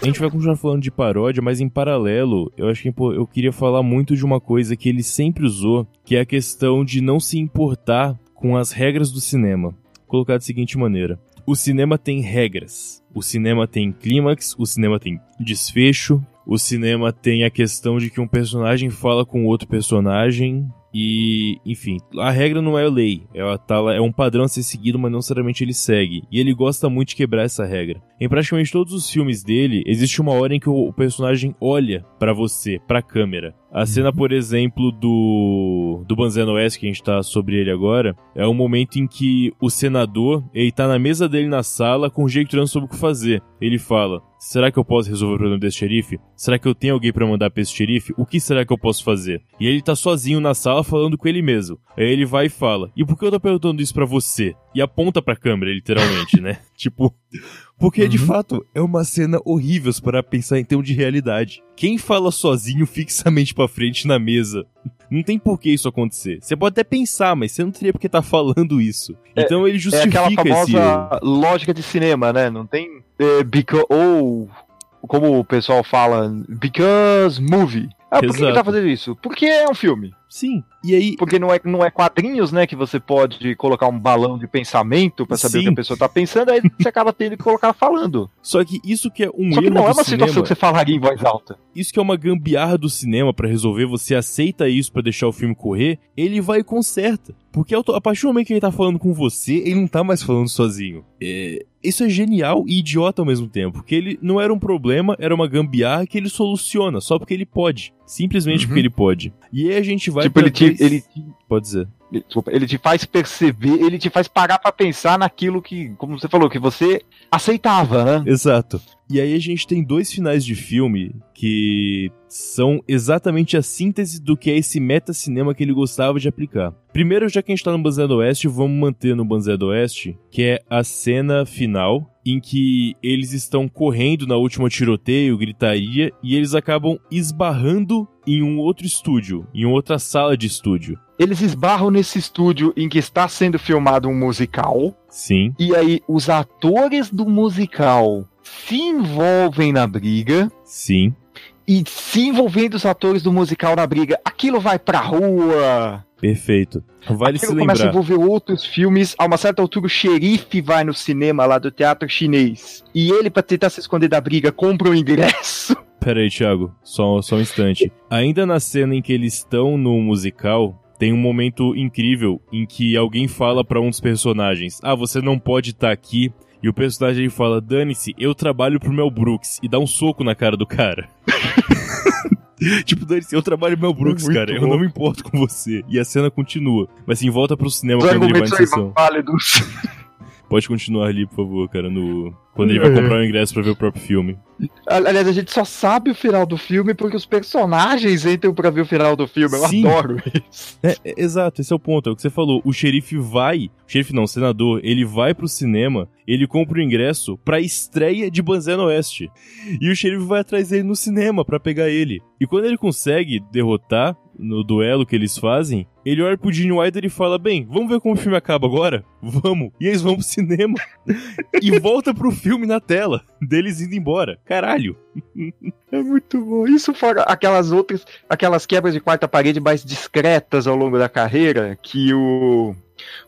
A gente vai continuar falando de paródia, mas em paralelo, eu acho que eu queria falar muito de uma coisa que ele sempre usou, que é a questão de não se importar com as regras do cinema. Vou colocar da seguinte maneira: o cinema tem regras. O cinema tem clímax, o cinema tem desfecho, o cinema tem a questão de que um personagem fala com outro personagem, e, enfim, a regra não é lei, é, tá, é um padrão a ser seguido, mas não necessariamente ele segue. E ele gosta muito de quebrar essa regra. Em praticamente todos os filmes dele, existe uma hora em que o, o personagem olha para você, pra câmera. A cena, por exemplo, do do Banzano West, que a gente tá sobre ele agora, é um momento em que o senador, ele tá na mesa dele na sala, conjecturando sobre o que fazer. Ele fala: Será que eu posso resolver o problema desse xerife? Será que eu tenho alguém para mandar pra esse xerife? O que será que eu posso fazer? E ele tá sozinho na sala falando com ele mesmo. Aí ele vai e fala: E por que eu tô perguntando isso para você? E aponta pra câmera, literalmente, né? tipo, porque, uhum. de fato, é uma cena horrível para pensar em termos de realidade. Quem fala sozinho fixamente pra frente na mesa? Não tem por que isso acontecer. Você pode até pensar, mas você não teria porque tá falando isso. É, então ele justifica é aquela famosa esse... lógica de cinema, né? Não tem... É, because, ou, como o pessoal fala, because movie. Ah, por que ele tá fazendo isso? Porque é um filme. Sim. E aí. Porque não é, não é quadrinhos, né? Que você pode colocar um balão de pensamento para saber Sim. o que a pessoa tá pensando, aí você acaba tendo que colocar falando. Só que isso que é um Só que não é uma cinema, situação que você falaria em voz alta. Isso que é uma gambiarra do cinema para resolver, você aceita isso para deixar o filme correr, ele vai e conserta. Porque a partir do momento que ele tá falando com você, ele não tá mais falando sozinho. É, isso é genial e idiota ao mesmo tempo. Porque ele não era um problema, era uma gambiarra que ele soluciona, só porque ele pode. Simplesmente uhum. porque ele pode. E aí a gente vai. Tipo, ele te, ele Pode dizer. Desculpa, ele te faz perceber, ele te faz parar para pensar naquilo que, como você falou, que você aceitava, né? Exato. E aí a gente tem dois finais de filme que são exatamente a síntese do que é esse meta-cinema que ele gostava de aplicar. Primeiro, já que a gente tá no Banzé do Oeste, vamos manter no Banzé do Oeste, que é a cena final em que eles estão correndo na última tiroteio, gritaria, e eles acabam esbarrando em um outro estúdio, em outra sala de estúdio. Eles esbarram nesse estúdio em que está sendo filmado um musical. Sim. E aí os atores do musical se envolvem na briga. Sim. E se envolvendo os atores do musical na briga, aquilo vai pra rua. Perfeito. Vale Aquilo se lembrar. começa a envolver outros filmes. A uma certa altura, o xerife vai no cinema lá do teatro chinês. E ele, pra tentar se esconder da briga, compra o um ingresso. Pera aí, Thiago. Só, só um instante. Ainda na cena em que eles estão no musical, tem um momento incrível em que alguém fala para um dos personagens: Ah, você não pode estar tá aqui. E o personagem fala: Dane-se, eu trabalho pro Mel Brooks. E dá um soco na cara do cara. tipo, dane-se, eu trabalho pro Mel Brooks, Muito cara. Bom. Eu não me importo com você. E a cena continua. Mas assim, volta pro cinema quando ele vai em sessão. Válidos. Pode continuar ali, por favor, cara, no. Quando ele vai comprar o ingresso pra ver o próprio filme. Aliás, a gente só sabe o final do filme porque os personagens entram pra ver o final do filme. Eu Sim. adoro isso. É, é, exato, esse é o ponto. É o que você falou. O xerife vai. O xerife não, o senador, ele vai pro cinema, ele compra o ingresso pra estreia de Banzé no Oeste. E o xerife vai atrás dele no cinema pra pegar ele. E quando ele consegue derrotar no duelo que eles fazem, ele olha pro Gene Wilder e fala: Bem, vamos ver como o filme acaba agora? Vamos. E eles vão pro cinema e volta pro filme na tela, deles indo embora. Caralho. É muito bom. Isso fora aquelas outras, aquelas quebras de quarta parede mais discretas ao longo da carreira, que o.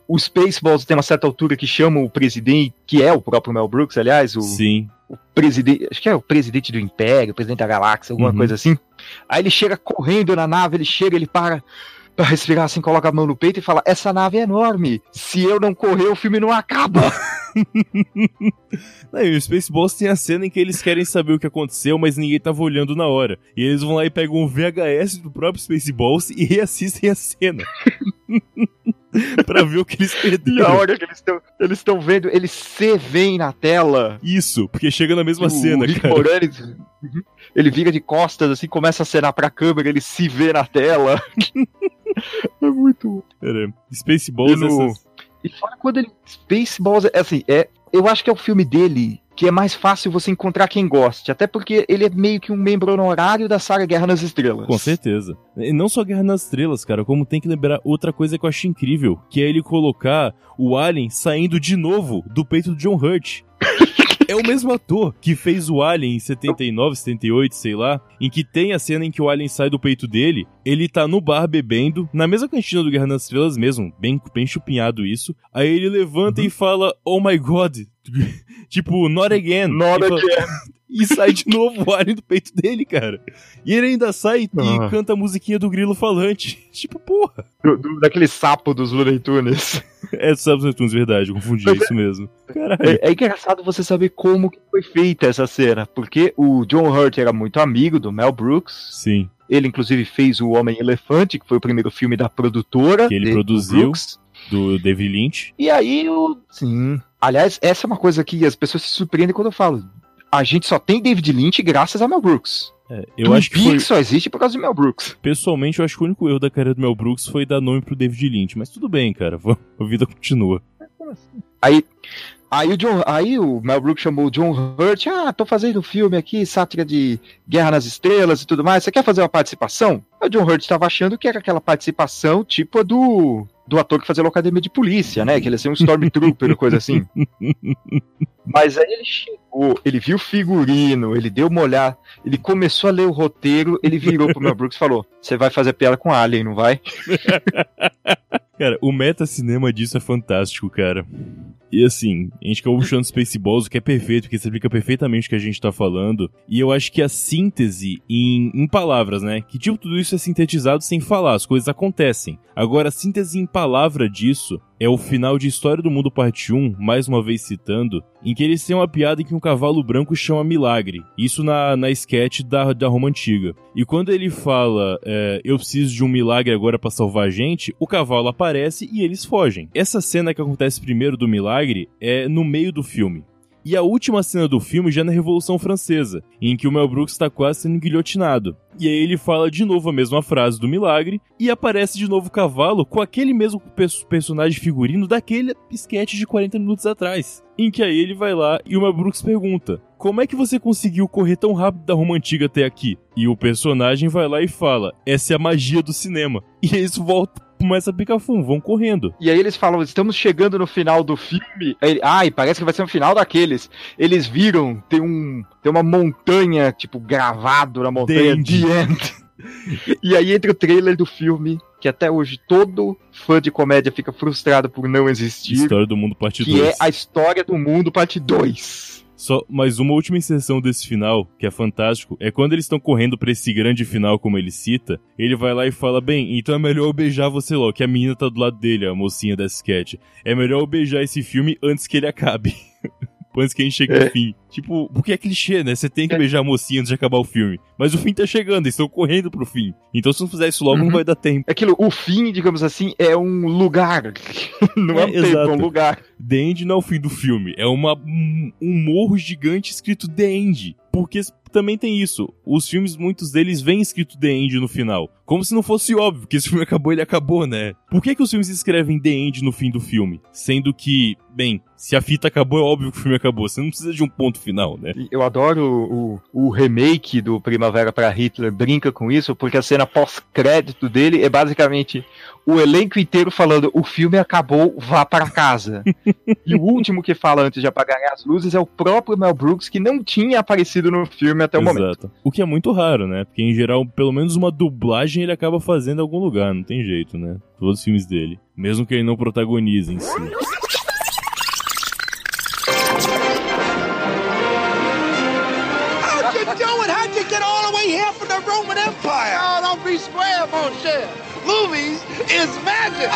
O Spaceballs tem uma certa altura que chama o presidente, que é o próprio Mel Brooks, aliás, o, Sim. o presidente, acho que é o presidente do Império, o presidente da galáxia, alguma Uhum. coisa assim. Aí ele chega correndo na nave, ele chega, ele para pra respirar assim, coloca a mão no peito e fala: Essa nave é enorme. Se eu não correr, o filme não acaba. Não, e o Spaceballs tem a cena em que eles querem saber o que aconteceu, mas ninguém tava olhando na hora. E eles vão lá e pegam um VHS do próprio Spaceballs e reassistem a cena. pra ver o que eles E a perderam. hora que eles estão eles estão vendo, eles se veem na tela. Isso, porque chega na mesma o cena, Rick cara. Moranis, uhum, ele vira de costas, assim, começa a acenar pra câmera, ele se vê na tela. é muito. Cara, Spaceballs, E no- essas... E fora quando ele. Spaceballs, é assim, é. Eu acho que é o filme dele que é mais fácil você encontrar quem goste. Até porque ele é meio que um membro honorário da saga Guerra nas Estrelas. Com certeza. E não só Guerra nas Estrelas, cara, como tem que lembrar outra coisa que eu acho incrível, que é ele colocar o Alien saindo de novo do peito do John Hurt. É o mesmo ator que fez o Alien em 79, 78, sei lá, em que tem a cena em que o Alien sai do peito dele, ele tá no bar bebendo, na mesma cantina do Guerra nas Estrelas mesmo, bem, bem chupinhado isso, aí ele levanta e fala, oh my god, tipo, not again. Not E fala- again. E sai de novo o alien do peito dele, cara. E ele ainda sai Ah. e canta a musiquinha do grilo falante. Tipo, porra. Do- do- daquele sapo dos Looney Tunes. É Subs Tunes, verdade, eu confundi, é isso mesmo. Caralho. É, é engraçado você saber como que foi feita essa cena, porque o John Hurt era muito amigo do Mel Brooks. Sim, Ele, inclusive, fez o Homem Elefante, que foi o primeiro filme da produtora. Que ele de- do produziu. Brooks. do David Lynch. E aí, o. Sim. Aliás, essa é uma coisa que as pessoas se surpreendem quando eu falo. A gente só tem David Lynch graças a Mel Brooks. É, eu Twin acho que foi. Só existe por causa de Mel Brooks. Pessoalmente, eu acho que o único erro da carreira do Mel Brooks foi dar nome pro David Lynch. Mas tudo bem, cara. A vida continua. Aí, aí, o John, aí o Mel Brooks chamou o John Hurt. Ah, tô fazendo um filme aqui, sátira de Guerra nas Estrelas e tudo mais. Você quer fazer uma participação? O John Hurt estava achando que era aquela participação tipo a do, do ator que fazia a Academia de Polícia, né? Que ele ia ser um Stormtrooper coisa assim. Mas aí ele chegou, ele viu o figurino, ele deu uma olhada, ele começou a ler o roteiro, ele virou pro Mel Brooks e falou: Você vai fazer piada com Alien, não vai? Cara, o meta-cinema disso é fantástico, cara. E assim, a gente acabou puxando Spaceballs, o que é perfeito, porque explica perfeitamente o que a gente tá falando. E eu acho que a síntese em, em palavras, né? Que tipo, tudo isso é sintetizado sem falar, as coisas acontecem. Agora, a síntese em palavra disso é o final de História do Mundo Parte 1, mais uma vez citando, em que eles têm uma piada em que um cavalo branco chama Milagre. Isso na, na sketch da, da Roma Antiga. E quando ele fala, é, eu preciso de um milagre agora pra salvar a gente, o cavalo aparece e eles fogem. Essa cena que acontece primeiro do milagre é no meio do filme. E a última cena do filme já é na Revolução Francesa, em que o Mel Brooks está quase sendo guilhotinado. E aí ele fala de novo a mesma frase do milagre e aparece de novo o cavalo com aquele mesmo pers- personagem figurino daquele sketch de 40 minutos atrás. Em que aí ele vai lá e o Mel Brooks pergunta: Como é que você conseguiu correr tão rápido da Roma Antiga até aqui? E o personagem vai lá e fala: Essa é a magia do cinema. E eles voltam, começa a picar fumo, vão correndo. E aí eles falam, estamos chegando no final do filme. Aí Ai, parece que vai ser um final daqueles. Eles viram, tem um. Tem uma montanha, tipo, gravado na montanha The End. E aí entra o trailer do filme, que até hoje todo fã de comédia fica frustrado por não existir. História do Mundo Parte que 2. é a história do mundo, parte 2. Só mais uma última inserção desse final, que é fantástico, é quando eles estão correndo pra esse grande final, como ele cita, ele vai lá e fala, bem, então é melhor eu beijar você logo, que a menina tá do lado dele, a mocinha da sketch. É melhor eu beijar esse filme antes que ele acabe. antes que a gente chegue É. no fim. Tipo, porque é clichê, né? Você tem que beijar a mocinha antes de acabar o filme. Mas o fim tá chegando, eles estão correndo pro fim. Então se não fizer isso logo, não Uhum. vai dar tempo. Aquilo, o fim, digamos assim, é um lugar. não é, É, um tempo, é um lugar. The End não é o fim do filme. É uma, um, um morro gigante escrito The End. Porque também tem isso. Os filmes, muitos deles, vêm escrito The End no final. Como se não fosse óbvio que esse filme acabou, ele acabou, né? Por que, que os filmes escrevem The End no fim do filme? Sendo que, bem, se a fita acabou, é óbvio que o filme acabou. Você não precisa de um ponto final, né? Eu adoro o, o remake do Primavera para Hitler, brinca com isso, porque a cena pós-crédito dele é basicamente o elenco inteiro falando o filme acabou, vá para casa. e o último que fala antes de apagarem as luzes é o próprio Mel Brooks, que não tinha aparecido no filme até o Exato. momento. O que é muito raro, né? Porque em geral, pelo menos uma dublagem ele acaba fazendo em algum lugar, não tem jeito, né? Todos os filmes dele. Mesmo que ele não protagonize em si. Get all the way here from the Roman Empire? Oh, don't be square, mon cher. Movies is magic.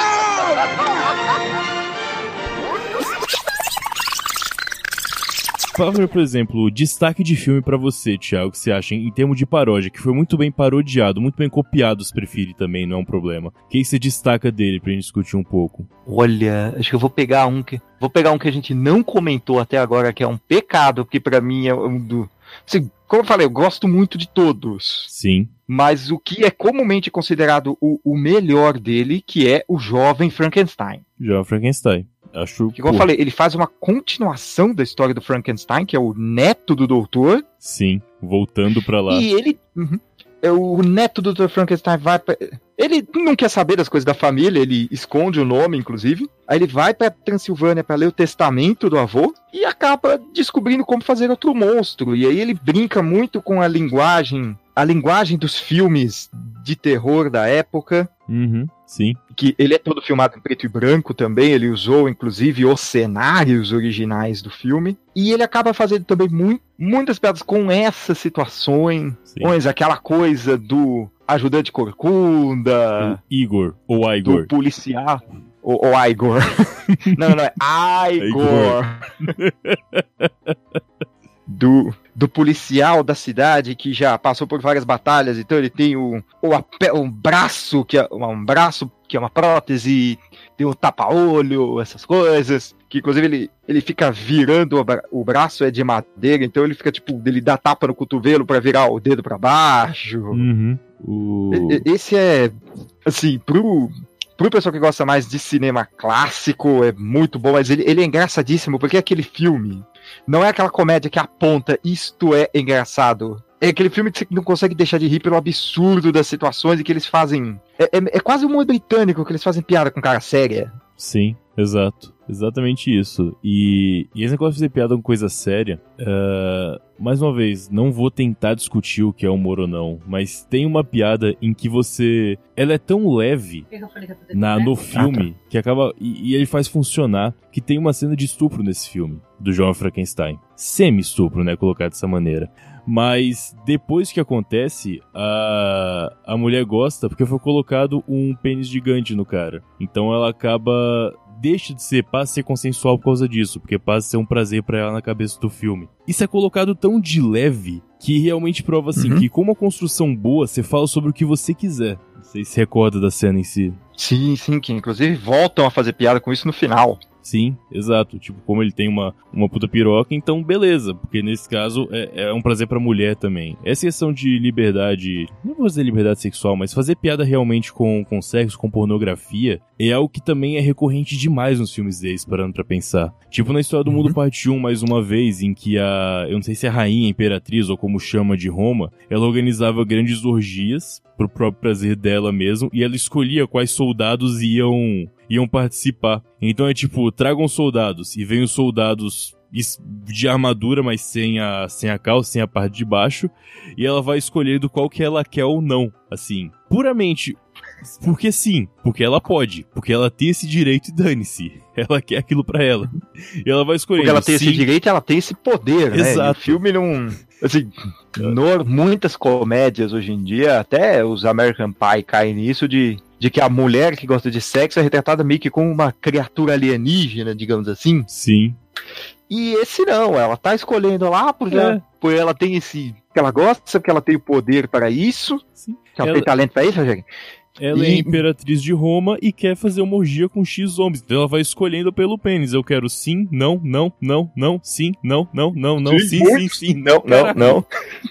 Fala, por exemplo, destaque de filme pra você, Thiago, que você acha em termos de paródia, que foi muito bem parodiado, muito bem copiado, se prefere também, não é um problema. O que você destaca dele pra gente discutir um pouco? Olha, acho que eu vou pegar um que. Vou pegar um que a gente não comentou até agora, que é um pecado, porque pra mim é um do. Assim, como eu falei, eu gosto muito de todos. Sim. Mas o que é comumente considerado o, o melhor dele, que é o jovem Frankenstein. Já Frankenstein. Acho que, como eu falei, ele faz uma continuação da história do Frankenstein, que é o neto do doutor. Sim, voltando pra lá. E ele. Uhum, o neto do Dr. Frankenstein vai pra, Ele não quer saber das coisas da família, ele esconde o nome, inclusive. Aí ele vai pra Transilvânia para ler o testamento do avô e acaba descobrindo como fazer outro monstro. E aí ele brinca muito com a linguagem, a linguagem dos filmes de terror da época. Uhum, sim. Que ele é todo filmado em preto e branco também. Ele usou, inclusive, os cenários originais do filme. E ele acaba fazendo também muitas piadas com essas situações. Sim. Aquela coisa do ajudante corcunda. O Igor, ou Igor. Do policial. O, o Igor. não, não, é Igor. do, do policial da cidade que já passou por várias batalhas, então ele tem o, um braço que é um braço que é uma prótese, tem o um tapa-olho, essas coisas, que inclusive ele, ele fica virando o, bra o braço é de madeira, então ele fica tipo, ele dá tapa no cotovelo para virar o dedo para baixo. Uhum. O... Esse é assim, pro pro pessoal que gosta mais de cinema clássico, é muito bom, mas ele, ele é engraçadíssimo, porque é aquele filme. Não é aquela comédia que aponta isto é engraçado. É aquele filme que você não consegue deixar de rir pelo absurdo das situações e que eles fazem. É, é, é quase um humor britânico que eles fazem piada com cara séria. Sim, exato. Exatamente isso. E, e esse negócio de fazer piada com coisa séria, uh, mais uma vez, não vou tentar discutir o que é humor ou não, mas tem uma piada em que você. Ela é tão leve na, no filme que acaba. E, e ele faz funcionar que tem uma cena de estupro nesse filme, do João Frankenstein. Semi-estupro, né? Colocar dessa maneira. Mas depois que acontece, a, a mulher gosta porque foi colocado um pênis gigante no cara. Então ela acaba deixa de ser, passa a ser consensual por causa disso, porque passa a ser um prazer para ela na cabeça do filme. Isso é colocado tão de leve que realmente prova assim uhum. que com uma construção boa, você fala sobre o que você quiser. Não sei se recorda da cena em si. Sim, sim, que inclusive voltam a fazer piada com isso no final. Sim, exato. Tipo, como ele tem uma, uma puta piroca, então beleza. Porque nesse caso é, é um prazer pra mulher também. Essa questão de liberdade. Não vou dizer liberdade sexual, mas fazer piada realmente com, com sexo, com pornografia, é algo que também é recorrente demais nos filmes deles, parando pra pensar. Tipo na história do mundo uhum. parte 1, mais uma vez, em que a. Eu não sei se é a rainha, a imperatriz, ou como chama de Roma, ela organizava grandes orgias pro próprio prazer dela mesmo, e ela escolhia quais soldados iam iam participar. Então é tipo, tragam soldados, e vem os soldados de armadura, mas sem a, sem a calça, sem a parte de baixo, e ela vai escolhendo qual que ela quer ou não, assim, puramente porque sim, porque ela pode, porque ela tem esse direito e dane-se. Ela quer aquilo para ela. E ela vai escolher. Porque ela tem sim. esse direito e ela tem esse poder, né? Exato. o filme não. Assim, no, muitas comédias hoje em dia, até os American Pie caem nisso de de que a mulher que gosta de sexo é retratada meio que como uma criatura alienígena, digamos assim. Sim. E esse não, ela tá escolhendo lá porque, é. ela, porque ela tem esse. que ela gosta, que ela tem o poder para isso. Sim. Que ela, ela... tem talento pra isso, Rogério. Ela é e... é imperatriz de Roma e quer fazer uma orgia com X homens. Então ela vai escolhendo pelo pênis. Eu quero sim, não, não, não, não, sim, não, não, não, não, sim, sim, sim, sim. Não, não, não.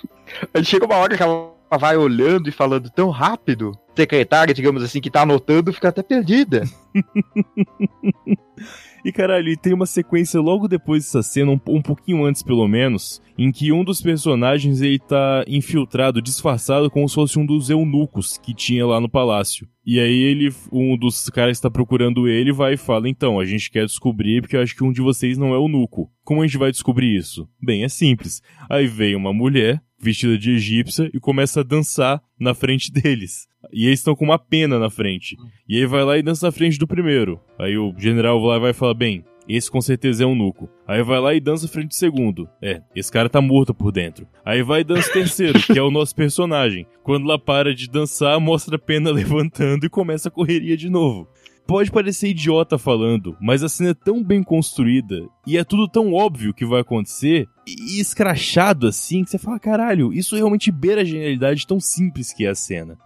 Aí chega uma hora que ela vai olhando e falando tão rápido. Secretária, digamos assim, que tá anotando, fica até perdida. E caralho, e tem uma sequência logo depois dessa cena, um, um pouquinho antes pelo menos, em que um dos personagens ele tá infiltrado, disfarçado como se fosse um dos eunucos que tinha lá no palácio. E aí ele, um dos caras que está procurando ele vai e fala: "Então, a gente quer descobrir porque eu acho que um de vocês não é eunuco. Como a gente vai descobrir isso?" Bem, é simples. Aí vem uma mulher vestida de egípcia e começa a dançar na frente deles. E eles estão com uma pena na frente. E aí vai lá e dança na frente do primeiro. Aí o general lá vai falar: "Bem, esse com certeza é um nuco. Aí vai lá e dança frente do segundo. É, esse cara tá morto por dentro. Aí vai e dança o terceiro, que é o nosso personagem. Quando ela para de dançar, mostra a pena levantando e começa a correria de novo. Pode parecer idiota falando, mas a cena é tão bem construída e é tudo tão óbvio que vai acontecer e escrachado assim que você fala, caralho, isso realmente beira a genialidade tão simples que é a cena.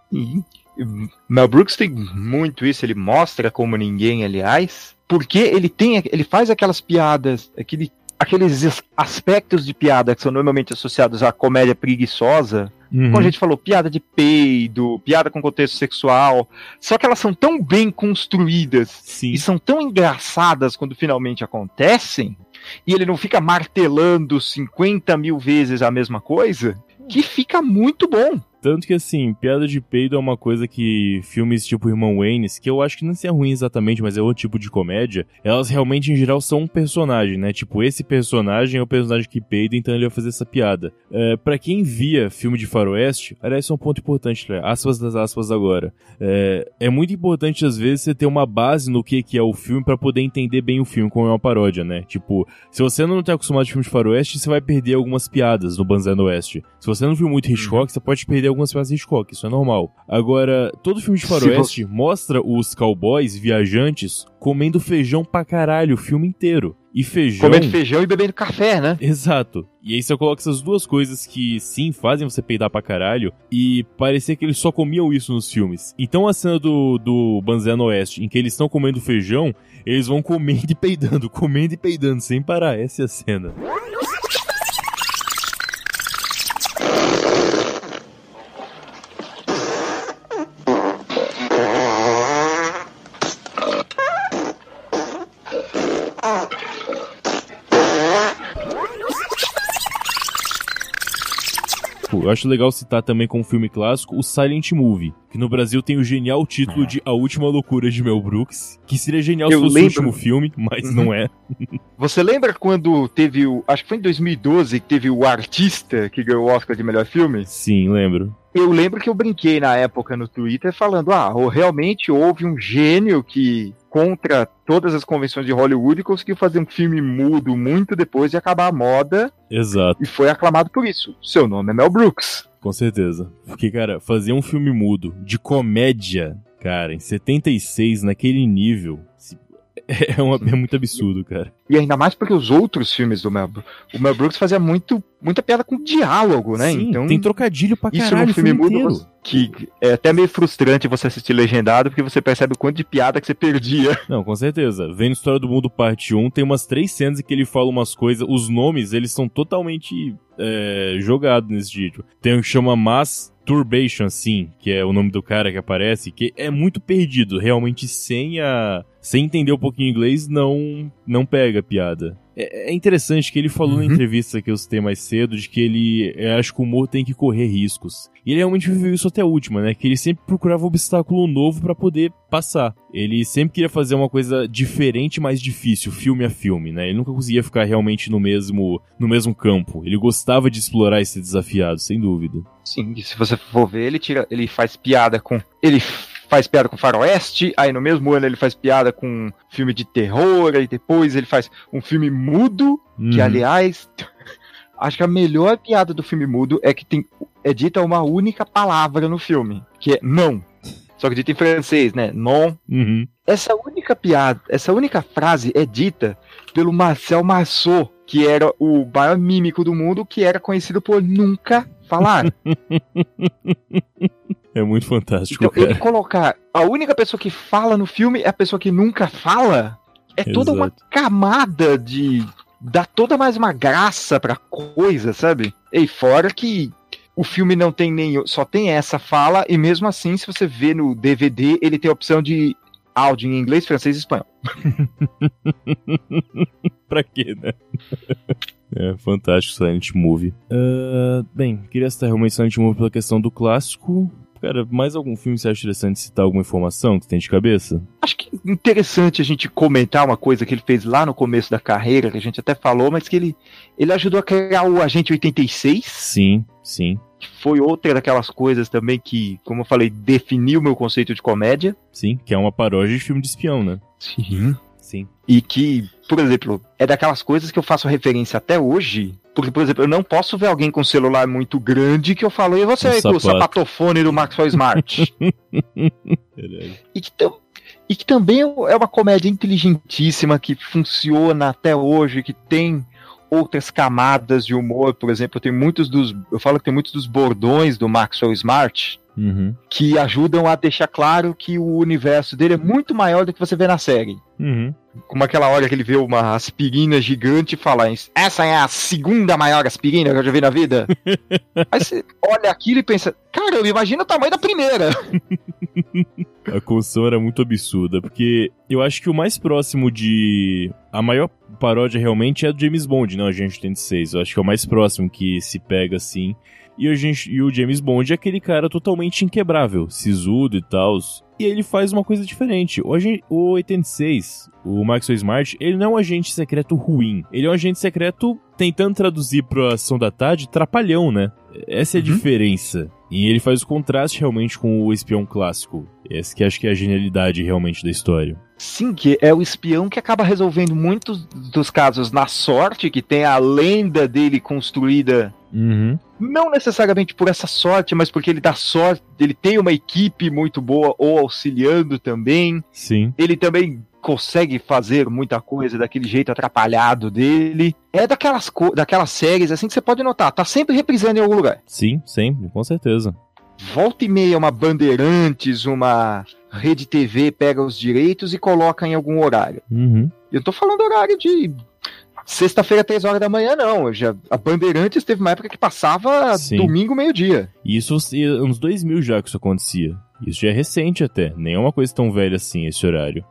Mel Brooks tem muito isso, ele mostra como ninguém, aliás, porque ele tem, ele faz aquelas piadas, aquele, aqueles aspectos de piada que são normalmente associados à comédia preguiçosa. Uhum. Como a gente falou, piada de peido, piada com contexto sexual. Só que elas são tão bem construídas Sim. e são tão engraçadas quando finalmente acontecem, e ele não fica martelando 50 mil vezes a mesma coisa, que fica muito bom. Tanto que, assim, piada de peido é uma coisa que filmes tipo Irmão Waynes, que eu acho que não é ruim exatamente, mas é outro tipo de comédia, elas realmente, em geral, são um personagem, né? Tipo, esse personagem é o personagem que peida, então ele vai fazer essa piada. É, para quem via filme de faroeste, aliás, isso é um ponto importante, né? aspas das aspas agora. É, é muito importante, às vezes, você ter uma base no que, que é o filme para poder entender bem o filme, como é uma paródia, né? Tipo, se você não tá acostumado de filme de faroeste, você vai perder algumas piadas no Banzé no Oeste. Se você não viu muito Hitchcock, você pode perder algumas piadas de Hitchcock, isso é normal. Agora, todo filme de faroeste mostra os cowboys viajantes comendo feijão pra caralho o filme inteiro. E feijão. Comendo feijão e bebendo café, né? Exato. E aí você coloca essas duas coisas que sim fazem você peidar pra caralho e parecia que eles só comiam isso nos filmes. Então a cena do, do Banzé no Oeste, em que eles estão comendo feijão, eles vão comendo e peidando, comendo e peidando sem parar. Essa é a cena. Eu acho legal citar também como filme clássico o Silent Movie, que no Brasil tem o genial título de A Última Loucura de Mel Brooks, que seria genial Eu se fosse lembro. o último filme, mas Uhum. não é. Você lembra quando teve o. Acho que foi em 2012 que teve o artista que ganhou o Oscar de melhor filme? Sim, lembro. Eu lembro que eu brinquei na época no Twitter falando: ah, ou realmente houve um gênio que, contra todas as convenções de Hollywood, conseguiu fazer um filme mudo muito depois de acabar a moda Exato, e foi aclamado por isso. Seu nome é Mel Brooks. com certeza. Porque, cara, fazer um filme mudo de comédia, cara, em 76, naquele nível, se- é, uma- é muito absurdo, cara. E ainda mais porque os outros filmes do Mel Brooks. O Mel Brooks fazia muito, muita piada com diálogo, né? Sim, então. tem trocadilho pra Isso caralho no o filme filme mudo você- que é até meio frustrante você assistir legendado, porque você percebe o quanto de piada que você perdia. Não, com certeza. Vendo História do Mundo Parte 1, tem umas três cenas em que ele fala umas coisas. Os nomes, eles são totalmente é, jogados nesse título. Tem um que chama Masturbation, assim, que é o nome do cara que aparece, que é muito perdido. Realmente, sem a. Sem entender um pouquinho inglês, não, não pega a piada. É, é interessante que ele falou na entrevista que eu citei mais cedo, de que ele é, acha que o humor tem que correr riscos. E ele realmente viveu isso até a última, né? Que ele sempre procurava um obstáculo novo pra poder passar. Ele sempre queria fazer uma coisa diferente, mais difícil, filme a filme, né? Ele nunca conseguia ficar realmente no mesmo, no mesmo campo. Ele gostava de explorar esse desafiado, sem dúvida. Sim, e se você for ver, ele tira, ele faz piada com. Ele faz piada com faroeste, aí no mesmo ano ele faz piada com filme de terror, aí depois ele faz um filme mudo, que Uhum. aliás. Acho que a melhor piada do filme mudo é que tem é dita uma única palavra no filme, que é não. Só que dita em francês, né? Non. Uhum. Essa única piada, essa única frase é dita pelo Marcel Marceau, que era o maior mímico do mundo, que era conhecido por nunca falar. É muito fantástico, Então, ele cara. colocar a única pessoa que fala no filme é a pessoa que nunca fala, é toda uma Exato. camada de. dá toda mais uma graça pra coisa, sabe? E fora que o filme não tem nem. só tem essa fala, e mesmo assim, se você vê no DVD, ele tem a opção de áudio em inglês, francês e espanhol. pra quê, né? é, fantástico Silent Movie. Uh, bem, queria citar realmente Silent Movie pela questão do clássico. Cara, mais algum filme você acha interessante citar alguma informação que tem de cabeça? Acho que interessante a gente comentar uma coisa que ele fez lá no começo da carreira, que a gente até falou, mas que ele, ele ajudou a criar o Agente 86. Sim, sim. Que foi outra daquelas coisas também que, como eu falei, definiu o meu conceito de comédia. Sim, que é uma paródia de filme de espião, né? Sim. Sim. E que, por exemplo, é daquelas coisas que eu faço referência até hoje. Porque, por exemplo, eu não posso ver alguém com um celular muito grande que eu falo, e você Um aí com o sapato. sapatofone do Maxwell Smart? E, que tam- e que também é uma comédia inteligentíssima que funciona até hoje, que tem outras camadas de humor. Por exemplo, tem muitos dos. Eu falo que tem muitos dos bordões do Maxwell Smart Uhum. que ajudam a deixar claro que o universo dele é muito maior do que você vê na série. Uhum. Como aquela hora que ele vê uma aspirina gigante e fala: Essa é a segunda maior aspirina que eu já vi na vida. Aí você olha aquilo e pensa: Caramba, imagina o tamanho da primeira. A construção era muito absurda, porque eu acho que o mais próximo de. A maior paródia realmente é do James Bond, não, Agente 86. Eu acho que é o mais próximo que se pega assim. E, a gente, e o James Bond é aquele cara totalmente inquebrável, sisudo e tal. E ele faz uma coisa diferente. O, agen- o 86, o Maxwell Smart, ele não é um agente secreto ruim. Ele é um agente secreto tentando traduzir pra ação da tarde trapalhão, né? Essa é a diferença. E ele faz o contraste realmente com o espião clássico. Essa que acho que é a genialidade realmente da história. Sim, que é o espião que acaba resolvendo muitos dos casos na sorte, que tem a lenda dele construída Uhum. não necessariamente por essa sorte, mas porque ele dá sorte, ele tem uma equipe muito boa ou auxiliando também. Sim. Ele também consegue fazer muita coisa daquele jeito atrapalhado dele. É daquelas, daquelas séries assim que você pode notar, tá sempre reprisando em algum lugar. Sim, sempre, com certeza. Volta e meia uma Bandeirantes, uma Rede TV pega os direitos e coloca em algum horário. Uhum. Eu tô falando horário de sexta-feira, três horas da manhã, não. Já, a Bandeirantes teve uma época que passava Sim. domingo, meio-dia. E isso e anos 2000 já que isso acontecia. Isso já é recente até. Nem é uma coisa tão velha assim esse horário.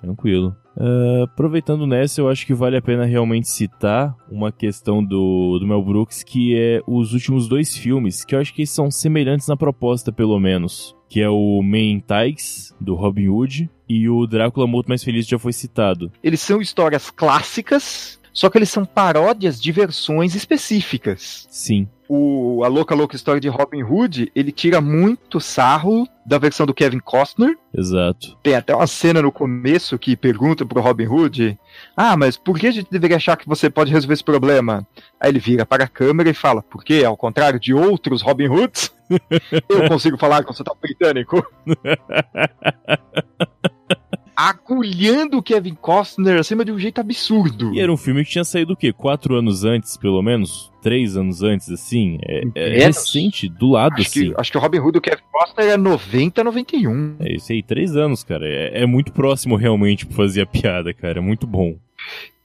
Tranquilo. Ah, aproveitando nessa, eu acho que vale a pena realmente citar uma questão do, do Mel Brooks, que é os últimos dois filmes, que eu acho que são semelhantes na proposta, pelo menos. Que é o Men Tigers, do Robin Hood, e o Drácula Morto Mais Feliz já foi citado. Eles são histórias clássicas, só que eles são paródias de versões específicas. Sim. O A Louca Louca História de Robin Hood, ele tira muito sarro da versão do Kevin Costner. Exato. Tem até uma cena no começo que pergunta pro Robin Hood: Ah, mas por que a gente deveria achar que você pode resolver esse problema? Aí ele vira para a câmera e fala: Porque, ao contrário de outros Robin Hoods, eu consigo falar com sotaque britânico. Agulhando o Kevin Costner acima de um jeito absurdo. E era um filme que tinha saído o quê? Quatro anos antes, pelo menos? Três anos antes, assim? É, é recente, do lado, Acho assim. que, acho que o Robin Hood do Kevin Costner é 90, 91. É isso aí, três anos, cara. É, é muito próximo realmente pra fazer a piada, cara. É muito bom.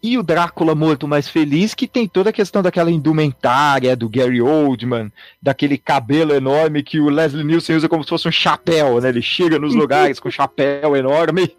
E o Drácula Morto Mais Feliz, que tem toda a questão daquela indumentária do Gary Oldman, daquele cabelo enorme que o Leslie Nielsen usa como se fosse um chapéu, né? Ele chega nos lugares com um chapéu enorme.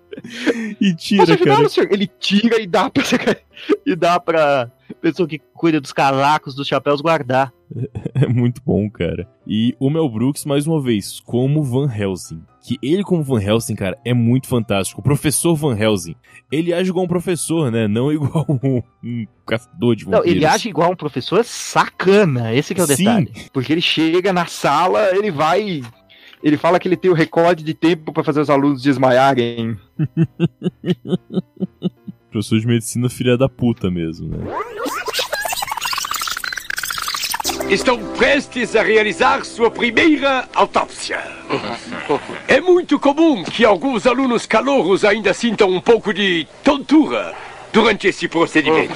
E tira, Posso ajudar, cara. Ele tira e dá pra, e dá pra pessoa que cuida dos casacos, dos chapéus, guardar. É muito bom, cara. E o Mel Brooks, mais uma vez, como Van Helsing. Que ele, como Van Helsing, cara, é muito fantástico. O professor Van Helsing. Ele age igual um professor, né? Não igual um, um caçador de Não, vampiros. ele age igual um professor sacana, esse que é o Sim. detalhe. Porque ele chega na sala, ele vai. Ele fala que ele tem o recorde de tempo pra fazer os alunos desmaiarem. Professor de medicina, filha da puta mesmo, né? Estão prestes a realizar sua primeira autópsia. É muito comum que alguns alunos calouros ainda sintam um pouco de tontura durante esse procedimento.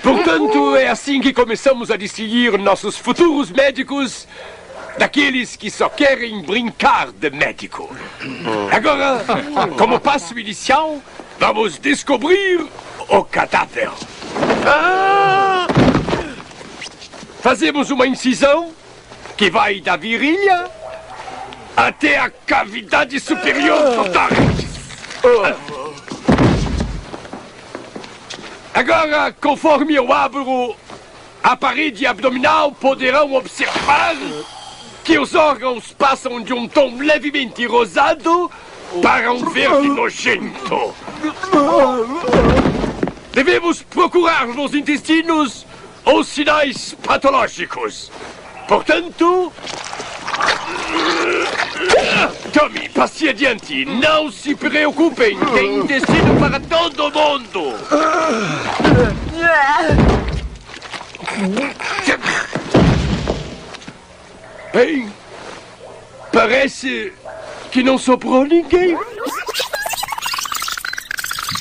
Portanto, é assim que começamos a distinguir nossos futuros médicos daqueles que só querem brincar de médico. Agora, como passo inicial, vamos descobrir o cadáver. Ah! Fazemos uma incisão que vai da virilha até a cavidade superior do tórax. Agora, conforme eu abro a parede abdominal, poderão observar que os órgãos passam de um tom levemente rosado para um verde nojento. Devemos procurar nos intestinos os sinais patológicos. Portanto. Tommy, passe adiante. Não se preocupem. Tem intestino para todo mundo. Bem, parece que não sobrou ninguém.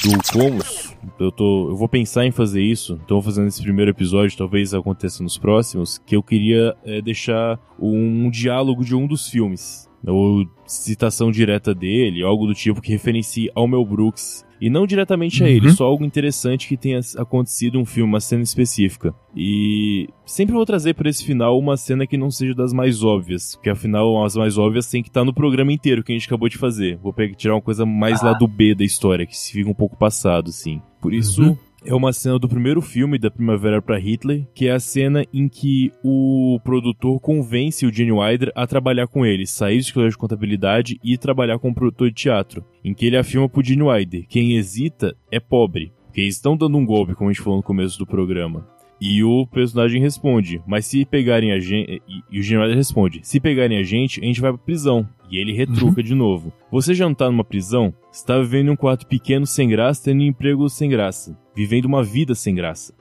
Do Comos, eu, tô, eu vou pensar em fazer isso. Então, fazendo esse primeiro episódio, talvez aconteça nos próximos. Que eu queria é, deixar um, um diálogo de um dos filmes. Ou citação direta dele, algo do tipo que referencie ao Mel Brooks e não diretamente a ele, Uhum. só algo interessante que tenha acontecido um filme, uma cena específica. E sempre vou trazer para esse final uma cena que não seja das mais óbvias, porque afinal as mais óbvias tem que estar no programa inteiro que a gente acabou de fazer. Vou pegar, tirar uma coisa mais lá do B da história, que se fica um pouco passado, assim. Por isso, Uhum. É uma cena do primeiro filme da Primavera para Hitler, que é a cena em que o produtor convence o Gene Wilder a trabalhar com ele, sair do escritório de contabilidade e trabalhar como produtor de teatro, em que ele afirma pro Gene Wilder, quem hesita é pobre, porque eles estão dando um golpe, como a gente falou no começo do programa. E o personagem responde, mas se pegarem a gente. E, o Gene Wilder responde: se pegarem a gente, a gente vai pra prisão. E ele retruca de novo. Você já não tá numa prisão? Você tá vivendo em um quarto pequeno sem graça, tendo um emprego sem graça. Vivendo uma vida sem graça.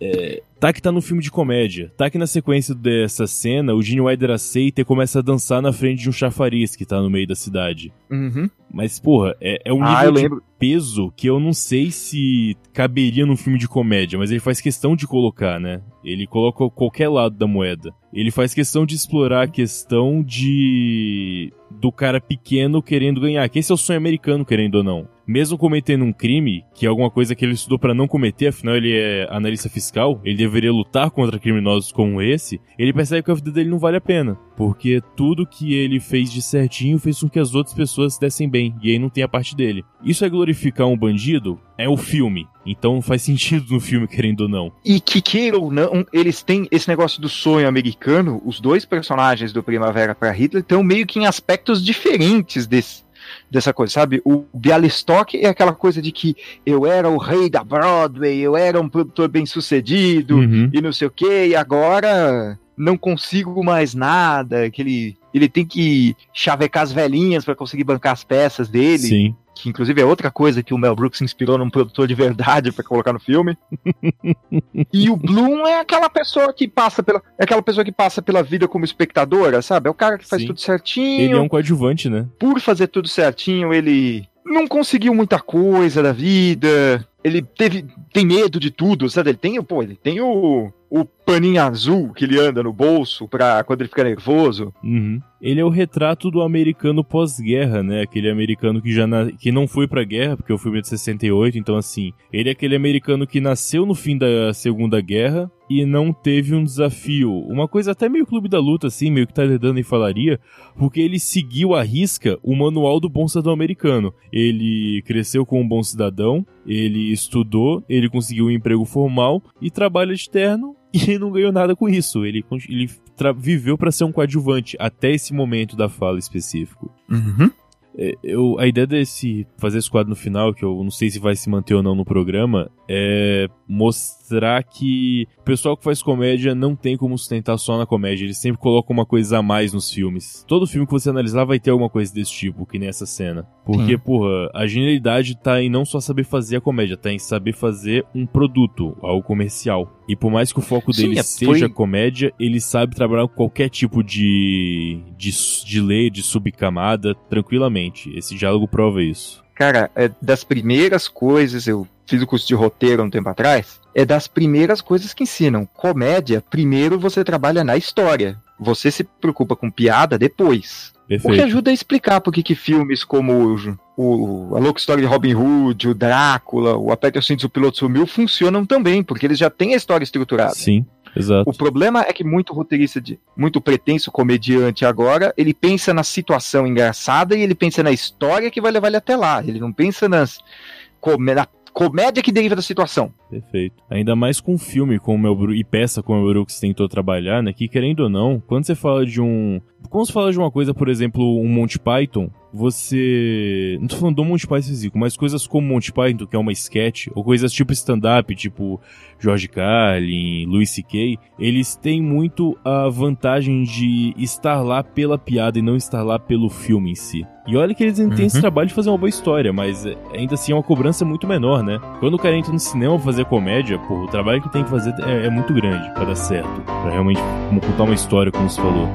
É, tá que tá no filme de comédia. Tá que na sequência dessa cena, o Gene Wilder aceita e começa a dançar na frente de um chafariz que tá no meio da cidade. Uhum. Mas, porra, é, é um Ah, nível de peso que eu não sei se caberia num filme de comédia, mas ele faz questão de colocar, né? Ele coloca qualquer lado da moeda. Ele faz questão de explorar a questão de. do cara pequeno querendo ganhar, que esse é o sonho americano, querendo ou não. Mesmo cometendo um crime, que é alguma coisa que ele estudou pra não cometer, afinal ele é analista fiscal, ele deveria lutar contra criminosos como esse, ele percebe que a vida dele não vale a pena. Porque tudo que ele fez de certinho fez com que as outras pessoas se dessem bem, e aí não tem a parte dele. Isso é glorificar um bandido? É o filme. Então faz sentido no filme, querendo ou não. E que queira ou não, eles têm esse negócio do sonho americano. Os dois personagens do Primavera para Hitler estão meio que em aspectos diferentes desse, dessa coisa, sabe? O Bialystok é aquela coisa de que eu era o rei da Broadway, eu era um produtor bem sucedido Uhum. e não sei o que, e agora não consigo mais nada, que ele, ele tem que chavecar as velhinhas para conseguir bancar as peças dele Sim. que inclusive é outra coisa que o Mel Brooks inspirou num produtor de verdade pra colocar no filme. e o Bloom é aquela pessoa que passa pela, é aquela pessoa que passa pela vida como espectadora, sabe? É o cara que faz Sim. tudo certinho. Ele é um coadjuvante, né? Por fazer tudo certinho, ele não conseguiu muita coisa da vida. Ele teve tem medo de tudo, sabe? Ele tem, pô, ele tem o o paninho azul que ele anda no bolso pra quando ele fica nervoso. Uhum. Ele é o retrato do americano pós-guerra, né? Aquele americano que já na... que não foi pra guerra, porque o filme é de 68, então assim, ele é aquele americano que nasceu no fim da Segunda Guerra e não teve um desafio. Uma coisa até meio clube da luta, assim, meio que tá dando em falaria, porque ele seguiu à risca o manual do bom cidadão americano. Ele cresceu como um bom cidadão, ele estudou, ele conseguiu um emprego formal e trabalha de terno e não ganhou nada com isso. Ele, ele viveu pra ser um coadjuvante até esse momento da fala específico. É, eu, a ideia desse fazer esse quadro no final, que eu não sei se vai se manter ou não no programa, é mostrar que o pessoal que faz comédia não tem como sustentar só na comédia. Eles sempre colocam uma coisa a mais nos filmes. Todo filme que você analisar vai ter alguma coisa desse tipo, que nem essa cena. Porque, Sim. porra, a genialidade tá em não só saber fazer a comédia, tá em saber fazer um produto, algo comercial. E por mais que o foco Sim, dele é, seja foi- comédia, ele sabe trabalhar com qualquer tipo de, de, de lei, de subcamada, tranquilamente. Esse diálogo prova isso. Cara, é das primeiras coisas, eu fiz o curso de roteiro há um tempo atrás, é das primeiras coisas que ensinam. Comédia, primeiro você trabalha na história. Você se preocupa com piada depois. O que Perfeito. ajuda a explicar por que filmes como o, o- A Louca História de Robin Hood, o Drácula, o Aperta os Cintos, o Piloto Sumiu funcionam também, porque eles já têm a história estruturada. Sim. Exato. O problema é que muito roteirista, de, muito pretenso comediante agora, ele pensa na situação engraçada e ele pensa na história que vai levar ele até lá. Ele não pensa nas na comédia que deriva da situação. Perfeito. Ainda mais com filme como o Mel e peça como o Mel Brooks tentou trabalhar, né? Que querendo ou não, quando você fala de um. Quando você fala de uma coisa, por exemplo, um Monty Python, você. Não tô falando do Monty Python físico, mas coisas como Monty Python, que é uma sketch, ou coisas tipo stand-up, tipo George Carlin, Louis C.K., eles têm muito a vantagem de estar lá pela piada e não estar lá pelo filme em si. E olha que eles ainda têm esse Uhum. trabalho de fazer uma boa história, mas é, ainda assim é uma cobrança muito menor, né? Quando o cara entra no cinema fazer comédia, pô, o trabalho que tem que fazer é, é muito grande pra dar certo. Pra realmente contar uma história, como você falou.